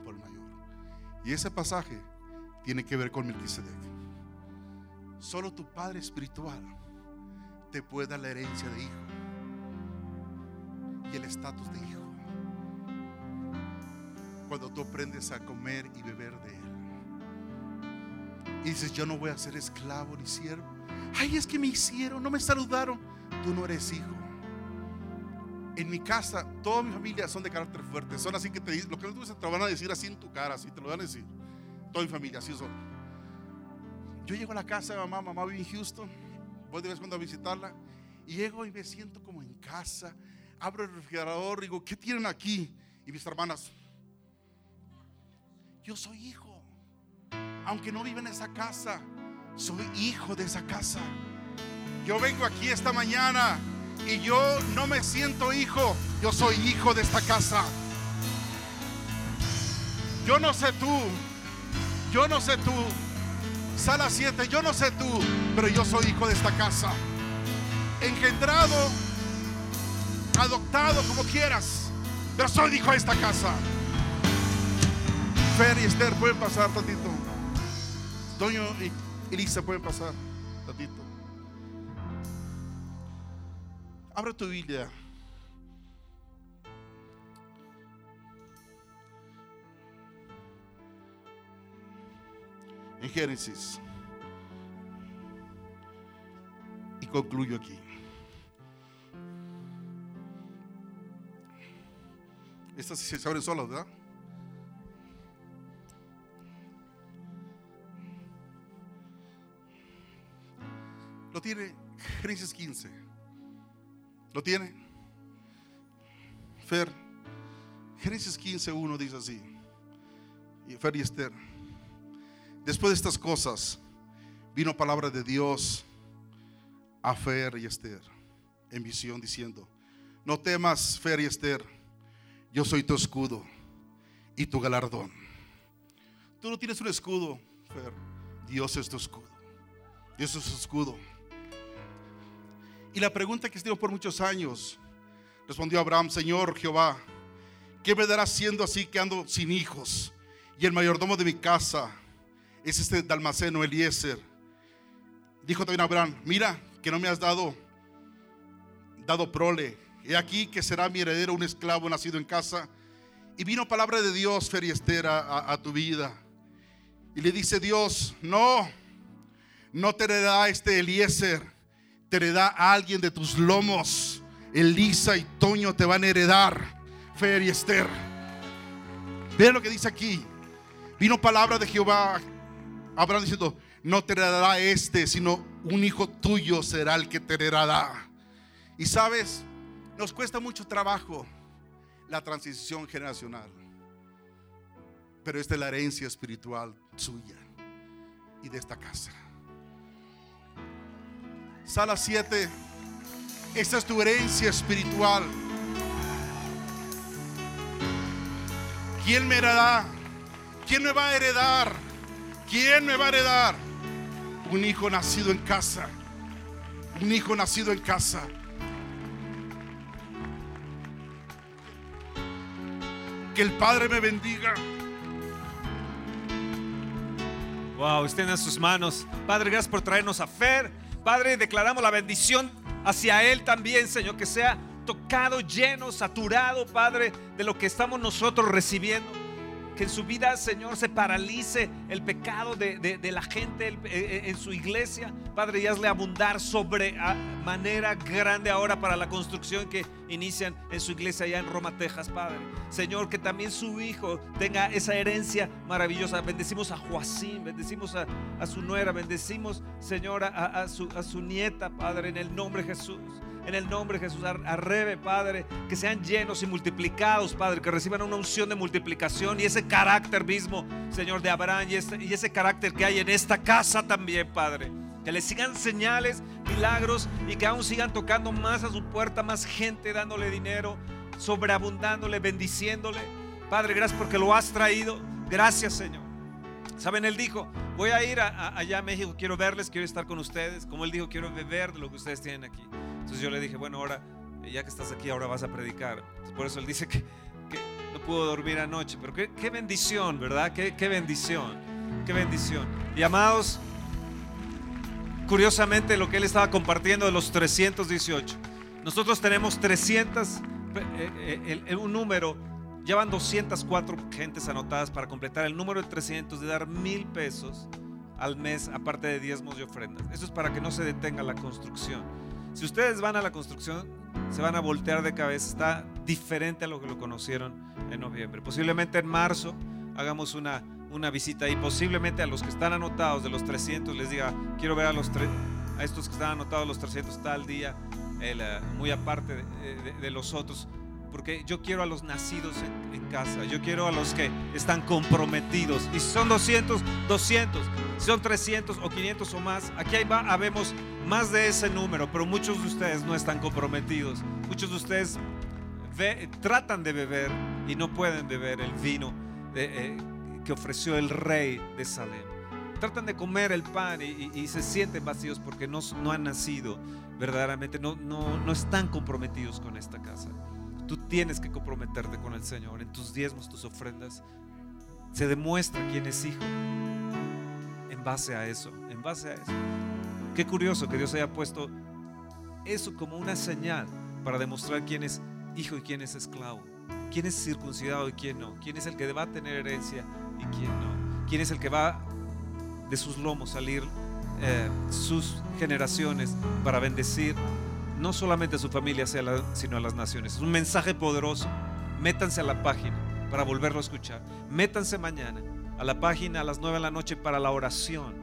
por el mayor. Y ese pasaje tiene que ver con Melquisedec. Solo tu padre espiritual te puede dar la herencia de hijo y el estatus de hijo. Cuando tú aprendes a comer y beber de Él. Y dices, yo no voy a ser esclavo ni siervo. Ay, es que me hicieron, no me saludaron. Tú no eres hijo. En mi casa, toda mi familia son de carácter fuerte. Son así que te lo que no te van a decir así en tu cara, así te lo van a decir. Toda mi familia, así son. Yo llego a la casa de mamá, mamá vive en Houston. Voy de vez en cuando a visitarla. Y llego y me siento como en casa abro el refrigerador digo, ¿qué tienen aquí? Y mis hermanas, yo soy hijo. Aunque no vive en esa casa, soy hijo de esa casa. Yo vengo aquí esta mañana y yo no me siento hijo, yo soy hijo de esta casa. Yo no sé tú, yo no sé tú, sala 7, yo no sé tú, pero yo soy hijo de esta casa. Engendrado adoptado, como quieras. Pero soy hijo de esta casa. Fer y Esther pueden pasar tantito. Doño y Elisa pueden pasar tantito. Abre tu Biblia. En Génesis. Y concluyo aquí. Estas se abren solas, ¿verdad? Lo tiene Génesis 15. ¿Lo tiene? Fer. Génesis 15, 1 dice así. Y Fer y Esther. Después de estas cosas, vino palabra de Dios a Fer y Esther en visión diciendo, no temas, Fer y Esther yo soy tu escudo y tu galardón. Tú no tienes un escudo, Fer. Dios es tu escudo. Dios es tu escudo. Y la pregunta que estuvo por muchos años, respondió Abraham, Señor Jehová, ¿qué me darás siendo así que ando sin hijos? Y el mayordomo de mi casa es este Dalmaceno Eliezer. Dijo también Abraham, mira que no me has dado, dado prole He aquí que será mi heredero un esclavo nacido en casa. Y vino palabra de Dios, Feriestera, a, a tu vida. Y le dice Dios, no, no te heredará este Eliezer, te heredará a alguien de tus lomos. Elisa y Toño te van a heredar, Feriester. Vean lo que dice aquí. Vino palabra de Jehová, Abraham diciendo, no te heredará este, sino un hijo tuyo será el que te heredará. Y sabes, nos cuesta mucho trabajo la transición generacional. Pero esta es la herencia espiritual suya y de esta casa. Sala 7. Esta es tu herencia espiritual. ¿Quién me heredará? ¿Quién me va a heredar? ¿Quién me va a heredar? Un hijo nacido en casa. Un hijo nacido en casa. Que el Padre me bendiga. Wow, extiendan sus manos. Padre, gracias por traernos a Fer. Padre, declaramos la bendición hacia Él también, Señor, que sea tocado, lleno, saturado, Padre, de lo que estamos nosotros recibiendo que en su vida, Señor, se paralice el pecado de, la gente eh, eh, en su iglesia. Padre, y hazle abundar sobre manera grande ahora para la construcción que inician en su iglesia allá en Roma, Texas, Padre. Señor, que también su hijo tenga esa herencia maravillosa. Bendecimos a Joacín, bendecimos a, su nuera, bendecimos, Señor, a, su, a su nieta, Padre, en el nombre de Jesús en el nombre de Jesús. Arrebe, Padre, que sean llenos y multiplicados, Padre, que reciban una unción de multiplicación y ese carácter mismo, Señor, de Abraham y, este, y ese carácter que hay en esta casa también, Padre. Que le sigan señales, milagros y que aún sigan tocando más a su puerta, más gente dándole dinero, sobreabundándole, bendiciéndole. Padre, gracias porque lo has traído. Gracias, Señor. Saben, Él dijo, voy a ir allá a México, quiero verles, quiero estar con ustedes. Como Él dijo, quiero beber de lo que ustedes tienen aquí. Entonces yo le dije, bueno, ahora, ya que estás aquí, ahora vas a predicar. por eso él dice que, no pudo dormir anoche. Pero qué, bendición, ¿verdad? Qué, bendición, qué bendición. Y amados, curiosamente lo que él estaba compartiendo de los 318. Nosotros tenemos 300, eh, eh, un número, llevan 204 gentes anotadas para completar el número de 300 de dar mil pesos al mes, aparte de diezmos y ofrendas. Eso es para que no se detenga la construcción. Si ustedes van a la construcción, se van a voltear de cabeza. Está diferente a lo que lo conocieron en noviembre. Posiblemente en marzo hagamos una, una visita y posiblemente a los que están anotados de los 300 les diga, quiero ver a, los a estos que están anotados los 300 tal día, eh, muy aparte de los otros porque yo quiero a los nacidos en, casa, yo quiero a los que están comprometidos. Y si son 200, 200, si son 300 o 500 o más, aquí va, habemos más de ese número, pero muchos de ustedes no están comprometidos. Muchos de ustedes tratan de beber y no pueden beber el vino eh, que ofreció el rey de Salem. Tratan de comer el pan y, se sienten vacíos porque no, no han nacido verdaderamente, no, no, no están comprometidos con esta casa. Tú tienes que comprometerte con el Señor en tus diezmos, tus ofrendas. Se demuestra quién es hijo en base a eso, en base a eso. Qué curioso que Dios haya puesto eso como una señal para demostrar quién es hijo y quién es esclavo, quién es circuncidado y quién no, quién es el que va a tener herencia y quién no, quién es el que va de sus lomos salir eh, sus generaciones para bendecir no solamente a su familia, sino a las naciones. Es un mensaje poderoso. Métanse a la página para volverlo a escuchar. Métanse mañana a la página a las 9 de la noche para la oración,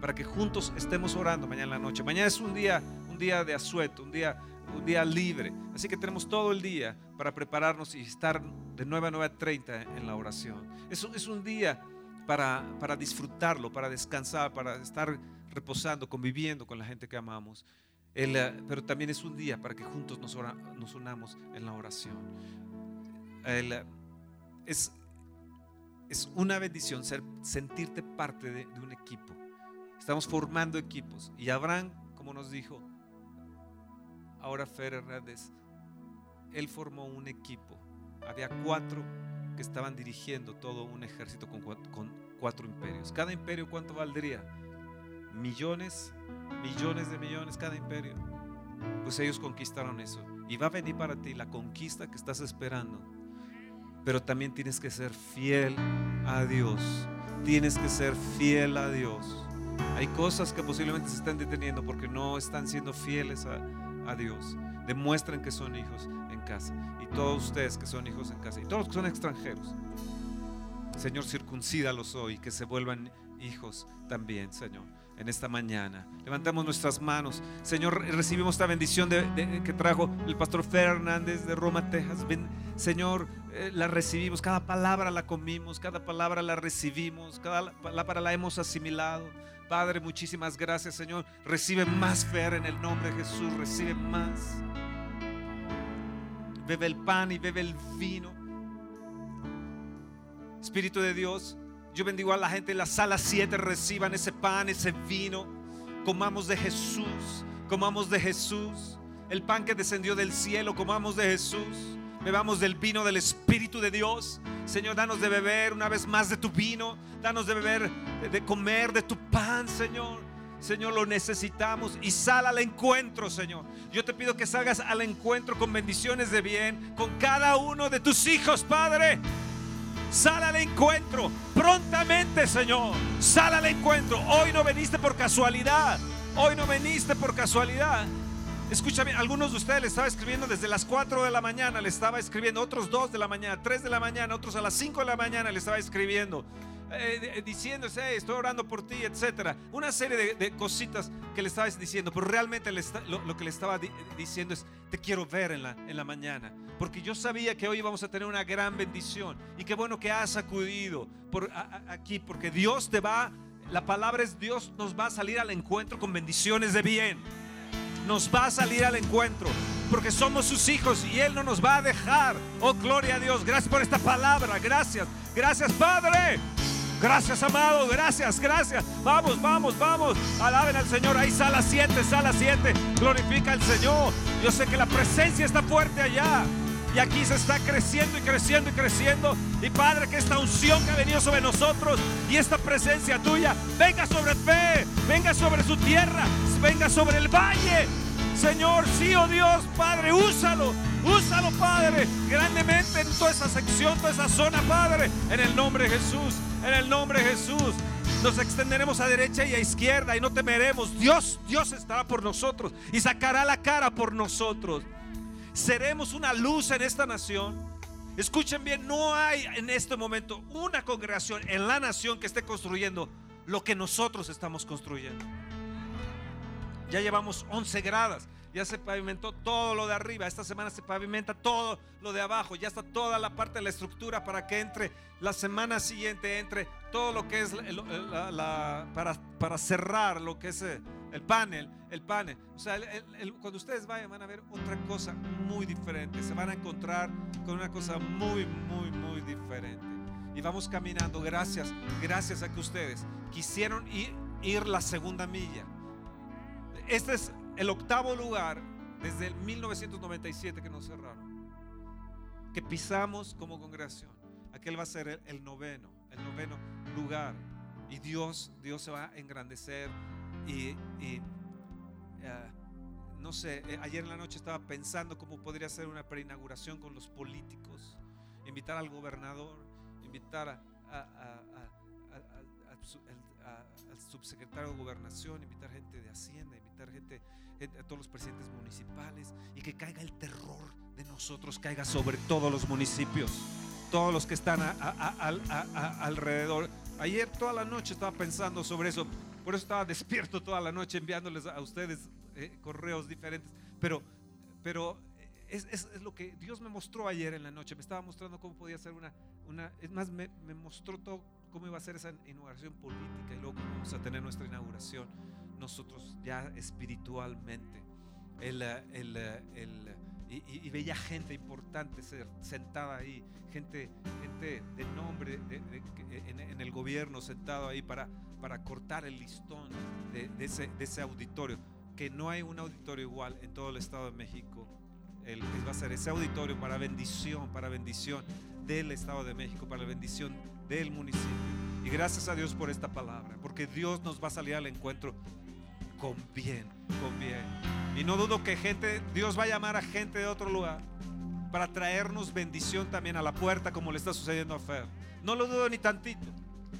para que juntos estemos orando mañana en la noche. Mañana es un día, un día de asueto, un día, un día libre. Así que tenemos todo el día para prepararnos y estar de 9 a 9.30 en la oración. Es, es un día para, para disfrutarlo, para descansar, para estar reposando, conviviendo con la gente que amamos. Eh, pero también es un día para que juntos nos, nos unamos en la oración. Eh, es, es una bendición ser, sentirte parte de, un equipo. Estamos formando equipos. Y Abraham, como nos dijo, ahora Fer Hernández, él formó un equipo. Había cuatro que estaban dirigiendo todo un ejército con con cuatro imperios. Cada imperio, ¿cuánto valdría? Millones, millones de millones cada imperio. Pues ellos conquistaron eso. Y va a venir para ti la conquista que estás esperando. Pero también tienes que ser fiel a Dios. Tienes que ser fiel a Dios. Hay cosas que posiblemente se están deteniendo porque no están siendo fieles a, a Dios. Demuestren que son hijos en casa. Y todos ustedes que son hijos en casa. Y todos los que son extranjeros. Señor, circuncídalos hoy, que se vuelvan hijos también, Señor en esta mañana. Levantamos nuestras manos. Señor, recibimos esta bendición de, que trajo el pastor Fernández de Roma, Texas. Señor, eh, la recibimos. Cada palabra la comimos, cada palabra la recibimos, cada palabra la hemos asimilado. Padre, muchísimas gracias, Señor. Recibe más fe en el nombre de Jesús. Recibe más. Bebe el pan y bebe el vino. Espíritu de Dios, yo bendigo a la gente en la sala 7, reciban ese pan, ese vino. Comamos de Jesús, comamos de Jesús. El pan que descendió del cielo, comamos de Jesús. bebamos del vino del Espíritu de Dios. Señor, danos de beber una vez más de tu vino, danos de beber, de comer de tu pan, Señor. Señor, lo necesitamos y sal al encuentro, Señor. Yo te pido que salgas al encuentro con bendiciones de bien con cada uno de tus hijos, Padre. Sal al encuentro prontamente, Señor. Sal al encuentro. Hoy no veniste por casualidad. Hoy no veniste por casualidad. Escúchame, algunos de ustedes le estaba escribiendo desde las 4 de la mañana, le estaba escribiendo, otros 2 de la mañana, 3 de la mañana, otros a las 5 de la mañana le estaba escribiendo. Eh, diciéndose, estoy orando por ti, etcétera. Una serie de, cositas que le estabas diciendo, pero realmente lo, que le estaba diciendo es, te quiero ver en la, en la mañana, porque yo sabía que hoy vamos a tener una gran bendición y qué bueno que has acudido por, aquí, porque Dios te va, la palabra es Dios nos va a salir al encuentro con bendiciones de bien. Nos va a salir al encuentro porque somos sus hijos y Él no nos va a dejar. Oh, gloria a Dios. Gracias por esta palabra. Gracias. Gracias, Padre. Gracias, amado. Gracias, gracias. Vamos, vamos, vamos. Alaben al Señor. Ahí sala 7, sala 7. Glorifica al Señor. Yo sé que la presencia está fuerte allá. Y aquí se está creciendo y creciendo y creciendo. Y Padre, que esta unción que ha venido sobre nosotros y esta presencia tuya venga sobre fe, venga sobre su tierra, venga sobre el valle. Señor, sí, oh Dios, Padre, úsalo, úsalo, Padre, grandemente en toda esa sección, toda esa zona, Padre, en el nombre de Jesús en el nombre de Jesús. Nos extenderemos a derecha y a izquierda y no temeremos. Dios, Dios estará por nosotros y sacará la cara por nosotros. Seremos una luz en esta nación. Escuchen bien, no hay en este momento una congregación en la nación que esté construyendo lo que nosotros estamos construyendo. Ya llevamos 11 gradas ya se pavimentó todo lo de arriba, esta semana se pavimenta todo lo de abajo, ya está toda la parte de la estructura para que entre la semana siguiente, entre todo lo que es para, para, cerrar lo que es eh, el panel, el panel. O sea, cuando ustedes vayan van a ver otra cosa muy diferente, se van a encontrar con una cosa muy, muy, muy diferente. Y vamos caminando, gracias, gracias a que ustedes quisieron ir la segunda milla. Este es el octavo lugar desde el 1997 que nos cerraron, que pisamos como congregación. Aquel va a ser el, noveno, el noveno lugar. Y Dios, Dios se va a engrandecer. Y, eh, no sé, eh, ayer en la noche estaba pensando cómo podría ser una preinauguración con los políticos, invitar al gobernador, invitar al subsecretario de gobernación, invitar gente de Hacienda, invitar gente a todos los presidentes municipales y que caiga el terror de nosotros, caiga sobre todos los municipios, todos los que están alrededor. Ayer toda la noche estaba pensando sobre eso, por eso estaba despierto toda la noche enviándoles a ustedes eh, correos diferentes, pero, pero es, es, lo que Dios me mostró ayer en la noche, me estaba mostrando cómo podía ser una, una es más, me, me mostró todo cómo iba a ser esa inauguración política y luego cómo vamos a tener nuestra inauguración nosotros ya espiritualmente. El, el, el, y, veía gente importante sentada ahí, gente, gente de nombre en, el gobierno sentado ahí para, para cortar el listón de, ese, de ese auditorio, que no hay un auditorio igual en todo el Estado de México. El, va a ser ese auditorio para bendición, para bendición del Estado de México, para la bendición del municipio. Y gracias a Dios por esta palabra, porque Dios nos va a salir al encuentro con bien, con bien. Y no dudo que gente, Dios va a llamar a gente de otro lugar para traernos bendición también a la puerta como le está sucediendo a Fer. No lo dudo ni tantito,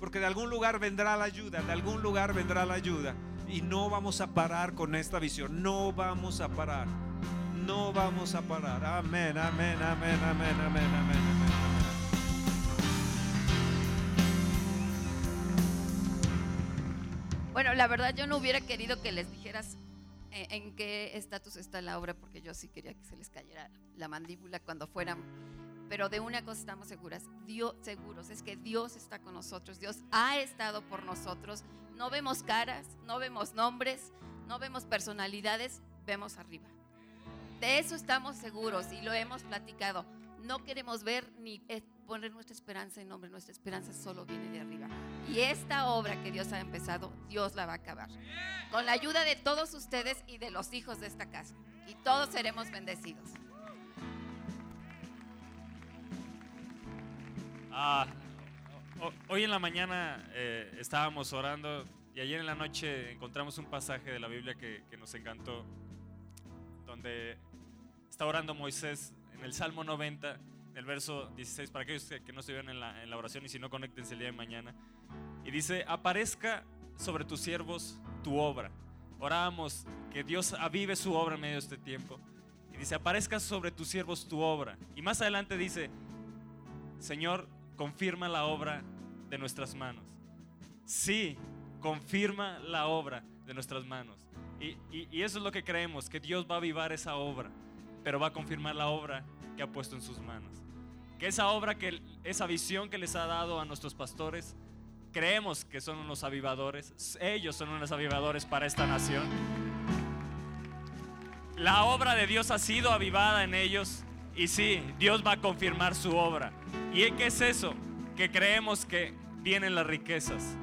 porque de algún lugar vendrá la ayuda, de algún lugar vendrá la ayuda. Y no vamos a parar con esta visión, no vamos a parar, no vamos a parar. Amén, amén, amén, amén, amén, amén, amén. Bueno, la verdad yo no hubiera querido que les dijeras eh, en, qué estatus está la obra, porque yo sí quería que se les cayera la mandíbula cuando fueran. Pero de una cosa estamos seguras, seguros, es que Dios está con nosotros, Dios ha estado por nosotros. No vemos caras, no vemos nombres, no vemos personalidades, vemos arriba. De eso estamos seguros y lo hemos platicado. No queremos ver ni poner nuestra esperanza en nombre, nuestra esperanza solo viene de arriba. Y esta obra que Dios ha empezado, Dios la va a acabar. Con la ayuda de todos ustedes y de los hijos de esta casa. Y todos seremos bendecidos. Ah, ho- hoy en la mañana eh, estábamos orando y ayer en la noche encontramos un pasaje de la Biblia que, que nos encantó, donde está orando Moisés en el Salmo 90, en el verso 16, para aquellos que, no estuvieron en en la oración y si no, conéctense el día de mañana. Y dice, aparezca sobre tus siervos tu obra. Oramos que Dios avive su obra en medio de este tiempo. Y dice, aparezca sobre tus siervos tu obra. Y más adelante dice, Señor, confirma la obra de nuestras manos. Sí, confirma la obra de nuestras manos. Y, y- y eso es lo que creemos, que Dios va a avivar esa obra, pero va a confirmar la obra que ha puesto en sus manos. Que esa obra, que esa visión que les ha dado a nuestros pastores, creemos que son unos avivadores. Ellos son unos avivadores para esta nación. La obra de Dios ha sido avivada en ellos y sí, Dios va a confirmar su obra. ¿Y qué es eso? Que creemos que vienen las riquezas.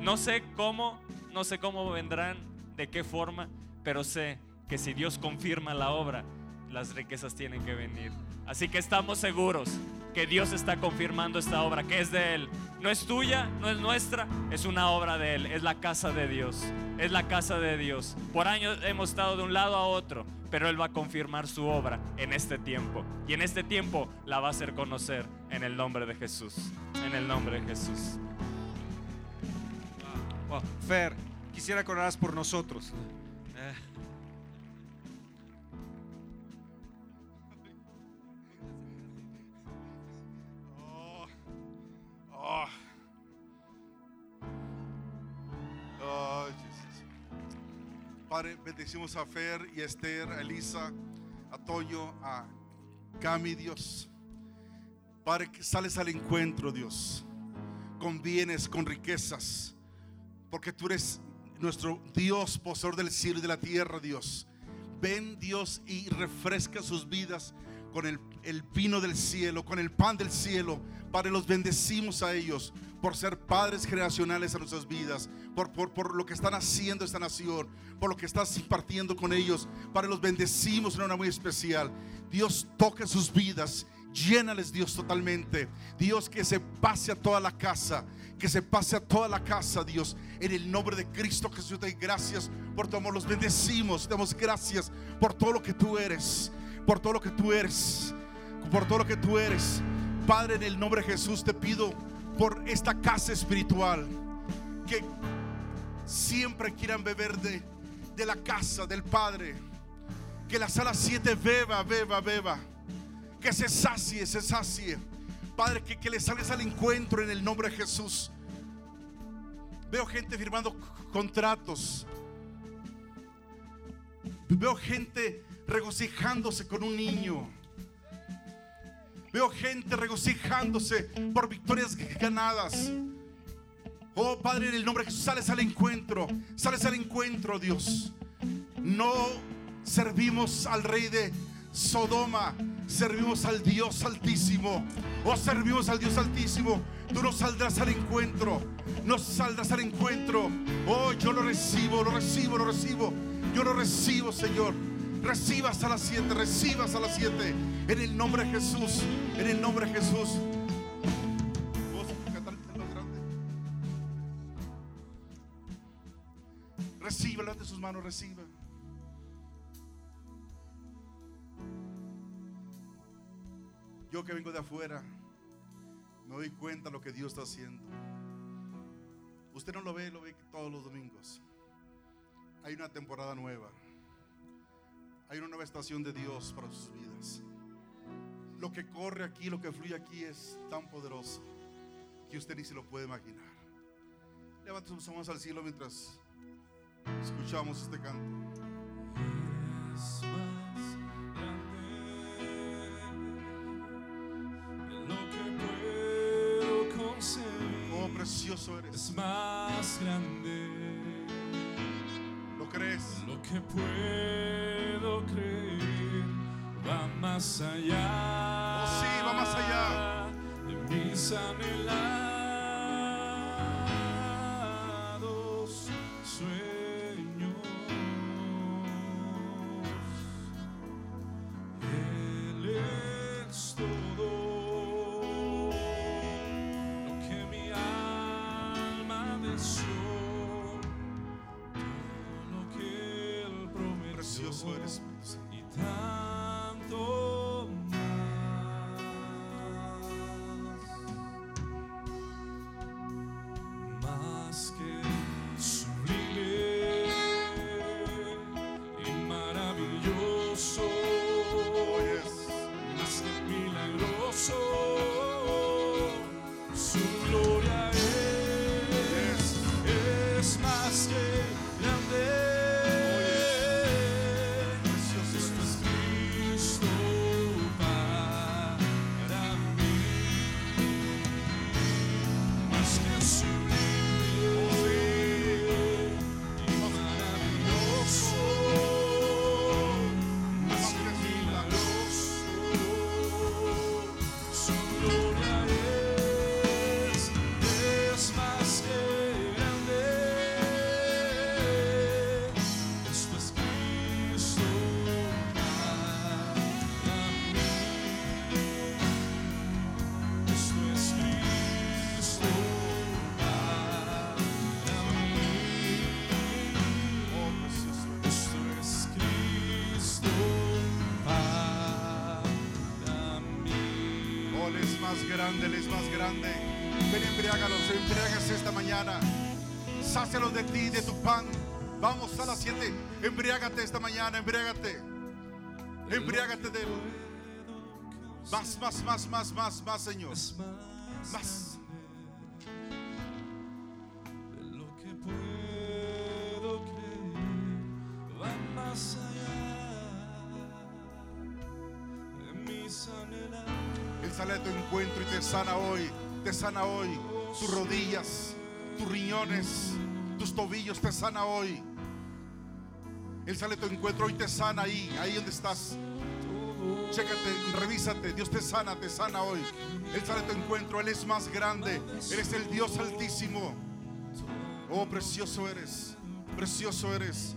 No sé cómo, no sé cómo vendrán, de qué forma, pero sé que si Dios confirma la obra, las riquezas tienen que venir. Así que estamos seguros que Dios está confirmando esta obra, que es de Él. No es tuya, no es nuestra, es una obra de Él, es la casa de Dios, es la casa de Dios. Por años hemos estado de un lado a otro, pero Él va a confirmar su obra en este tiempo. Y en este tiempo la va a hacer conocer en el nombre de Jesús, en el nombre de Jesús. Fer, quisiera que por nosotros. Oh. Oh, Jesús. Padre, bendecimos a Fer y a Esther, a Elisa, a a Cami, Dios. Padre, que sales al encuentro, Dios, con bienes, con riquezas, porque tú eres nuestro Dios, poseedor del cielo y de la tierra, Dios. Ven, Dios, y refresca sus vidas con el, vino del cielo, con el pan del cielo. Padre, los bendecimos a ellos por ser padres generacionales a nuestras vidas, por, lo que están haciendo esta nación, por lo que estás impartiendo con ellos. Padre, los bendecimos de una muy especial. Dios toque sus vidas, llénales Dios totalmente. Dios que se pase a toda la casa, que se pase a toda la casa, Dios. En el nombre de Cristo Jesús te doy gracias por tu amor. Los bendecimos, te damos gracias por todo lo que tú eres, por todo lo que tú eres, por todo lo que tú eres. Padre, en el nombre de Jesús te pido por esta casa espiritual que siempre quieran beber de, de la casa del Padre. Que la sala 7 beba, beba, beba. Que se sacie, se sacie. Padre, que, que le salgas al encuentro en el nombre de Jesús. Veo gente firmando contratos. Veo gente regocijándose con un niño. Veo gente regocijándose por victorias ganadas. Oh Padre, en el nombre de Jesús, sales al encuentro. Sales al encuentro, Dios. No servimos al rey de Sodoma, servimos al Dios altísimo. Oh, servimos al Dios altísimo. Tú nos saldrás al encuentro. Nos saldrás al encuentro. Oh, yo lo recibo, lo recibo, lo recibo. Yo lo recibo, Señor. Recibas a las siete, recibas a las siete. En el nombre de Jesús, en el nombre de Jesús. Reciba, levante sus manos, reciba. Yo que vengo de afuera, me doy cuenta de lo que Dios está haciendo. Usted no lo ve, lo ve todos los domingos. Hay una temporada nueva. Hay una nueva estación de Dios para sus vidas. Lo que corre aquí, lo que fluye aquí es tan poderoso que usted ni se lo puede imaginar. Levante sus manos al cielo mientras escuchamos este canto. Es más grande de lo que puedo concebir. Oh, precioso eres. Es más grande ¿Lo crees? lo que puedo creer. Va más allá. Oh, sí, va más allá. De mis anhelados Precioso eres, Espíritu Sácialos de ti, de tu pan. Vamos a las 7. Embriágate esta mañana, embriágate. Embriágate de Él. Más, más, más, más, más, más, Señor. Más Más. de lo que puedo creer, va más allá de mis anhelos. Él sale a tu encuentro y te sana hoy. Te sana hoy. Tus rodillas, tus riñones, tus tobillos te sana hoy. Él sale a tu encuentro y te sana ahí, ahí donde estás. Chécate, revísate. Dios te sana, te sana hoy. Él sale a tu encuentro. Él es más grande. Él es el Dios altísimo. Oh, precioso eres. Precioso eres.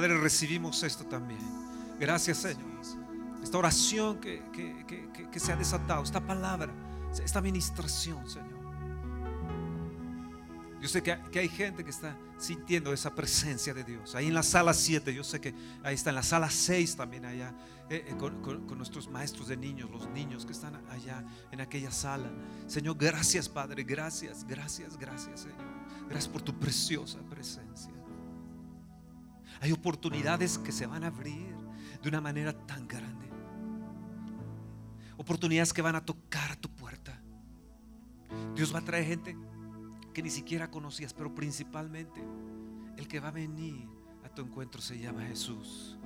Padre, recibimos esto también. Gracias, Señor. Esta oración que, que- que- se ha desatado, esta palabra, esta administración, Señor. Yo sé que, hay gente que está sintiendo esa presencia de Dios. Ahí en la sala 7, yo sé que ahí está en la sala 6 también allá, eh, eh, con nuestros maestros de niños, los niños que están allá en aquella sala. Señor, gracias Padre, gracias, gracias, gracias Señor. Gracias por tu preciosa presencia. Hay oportunidades que se van a abrir de una manera tan grande. Oportunidades que van a tocar tu puerta. Dios va a traer gente que ni siquiera conocías, pero principalmente El que va a venir a tu encuentro se llama Jesús.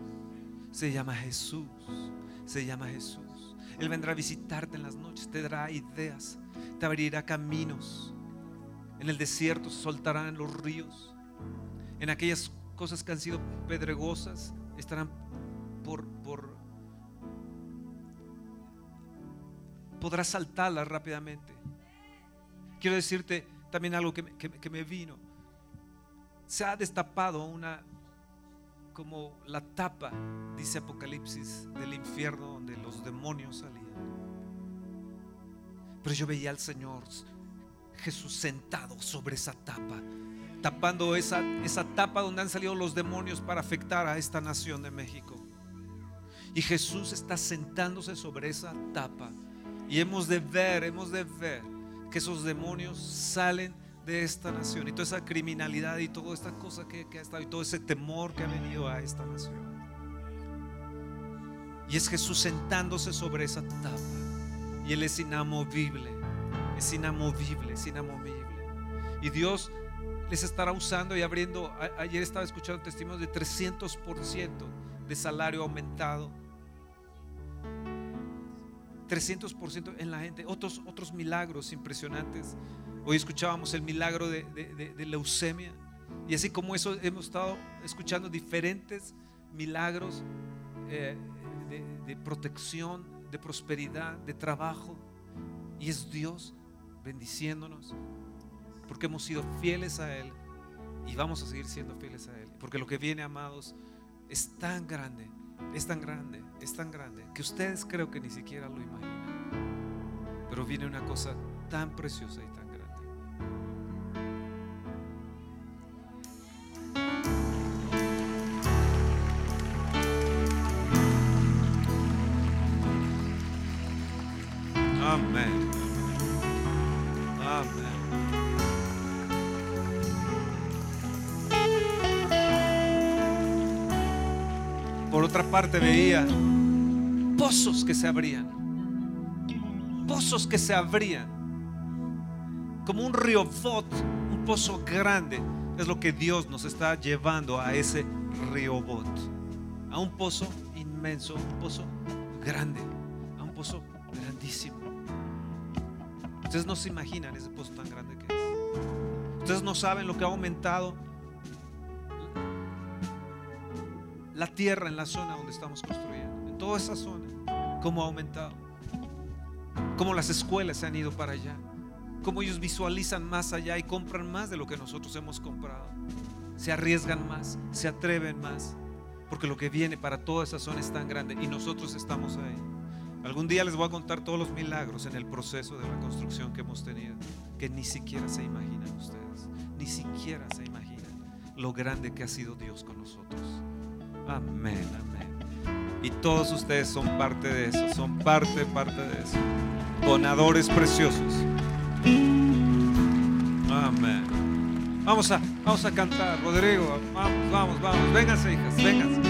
Se llama Jesús. Se llama Jesús. Él vendrá a visitarte en las noches, te dará ideas, te abrirá caminos. En el desierto soltarán los ríos. En aquellas cosas que han sido pedregosas estarán por, por podrás saltarlas rápidamente. Quiero decirte también algo que, que me vino. Se ha destapado una, como la tapa, dice Apocalipsis, del infierno donde los demonios salían. Pero yo veía al Señor Jesús sentado sobre esa tapa, tapando esa, esa tapa donde han salido los demonios para afectar a esta nación de México. Y Jesús está sentándose sobre esa tapa. Y hemos de ver, hemos de ver que esos demonios salen de esta nación y toda esa criminalidad y toda esta cosa que, ha estado y todo ese temor que ha venido a esta nación. Y es Jesús sentándose sobre esa tapa. Y Él es inamovible, es inamovible, es inamovible. Y Dios les estará usando y abriendo. ayer estaba escuchando testimonios de 300% de salario aumentado. 300% en la gente. Otros, otros milagros impresionantes. Hoy escuchábamos el milagro de, leucemia. Y así como eso hemos estado escuchando diferentes milagros eh, de protección, de prosperidad, de trabajo. Y es Dios bendiciéndonos. Porque hemos sido fieles a Él. Y vamos a seguir siendo fieles a Él. Porque lo que viene, amados, es tan grande, es tan grande, es tan grande, que ustedes creo que ni siquiera lo imaginan. Pero viene una cosa tan preciosa y tan parte veía pozos que se abrían. Pozos que se abrían. Como un río Bot, un pozo grande. Es lo que Dios nos está llevando a ese río Bot. A un pozo inmenso, un pozo grande. A un pozo grandísimo. Ustedes no se imaginan ese pozo tan grande que es. Ustedes no saben lo que ha aumentado tierra en la zona donde estamos construyendo. En toda esa zona. Cómo ha aumentado. Cómo las escuelas se han ido para allá. Cómo ellos visualizan más allá y compran más de lo que nosotros hemos comprado. Se arriesgan más, se atreven más. Porque lo que viene para toda esa zona es tan grande y nosotros estamos ahí. Algún día les voy a contar todos los milagros en el proceso de la construcción que hemos tenido, que ni siquiera se imaginan ustedes, ni siquiera se imaginan lo grande que ha sido Dios con nosotros. Amén, amén. Y todos ustedes son parte de eso, son parte, parte de eso. Donadores preciosos. Amén. Vamos a, vamos a cantar, Rodrigo. Vamos, vamos, vamos. Vénganse, hijas, vénganse.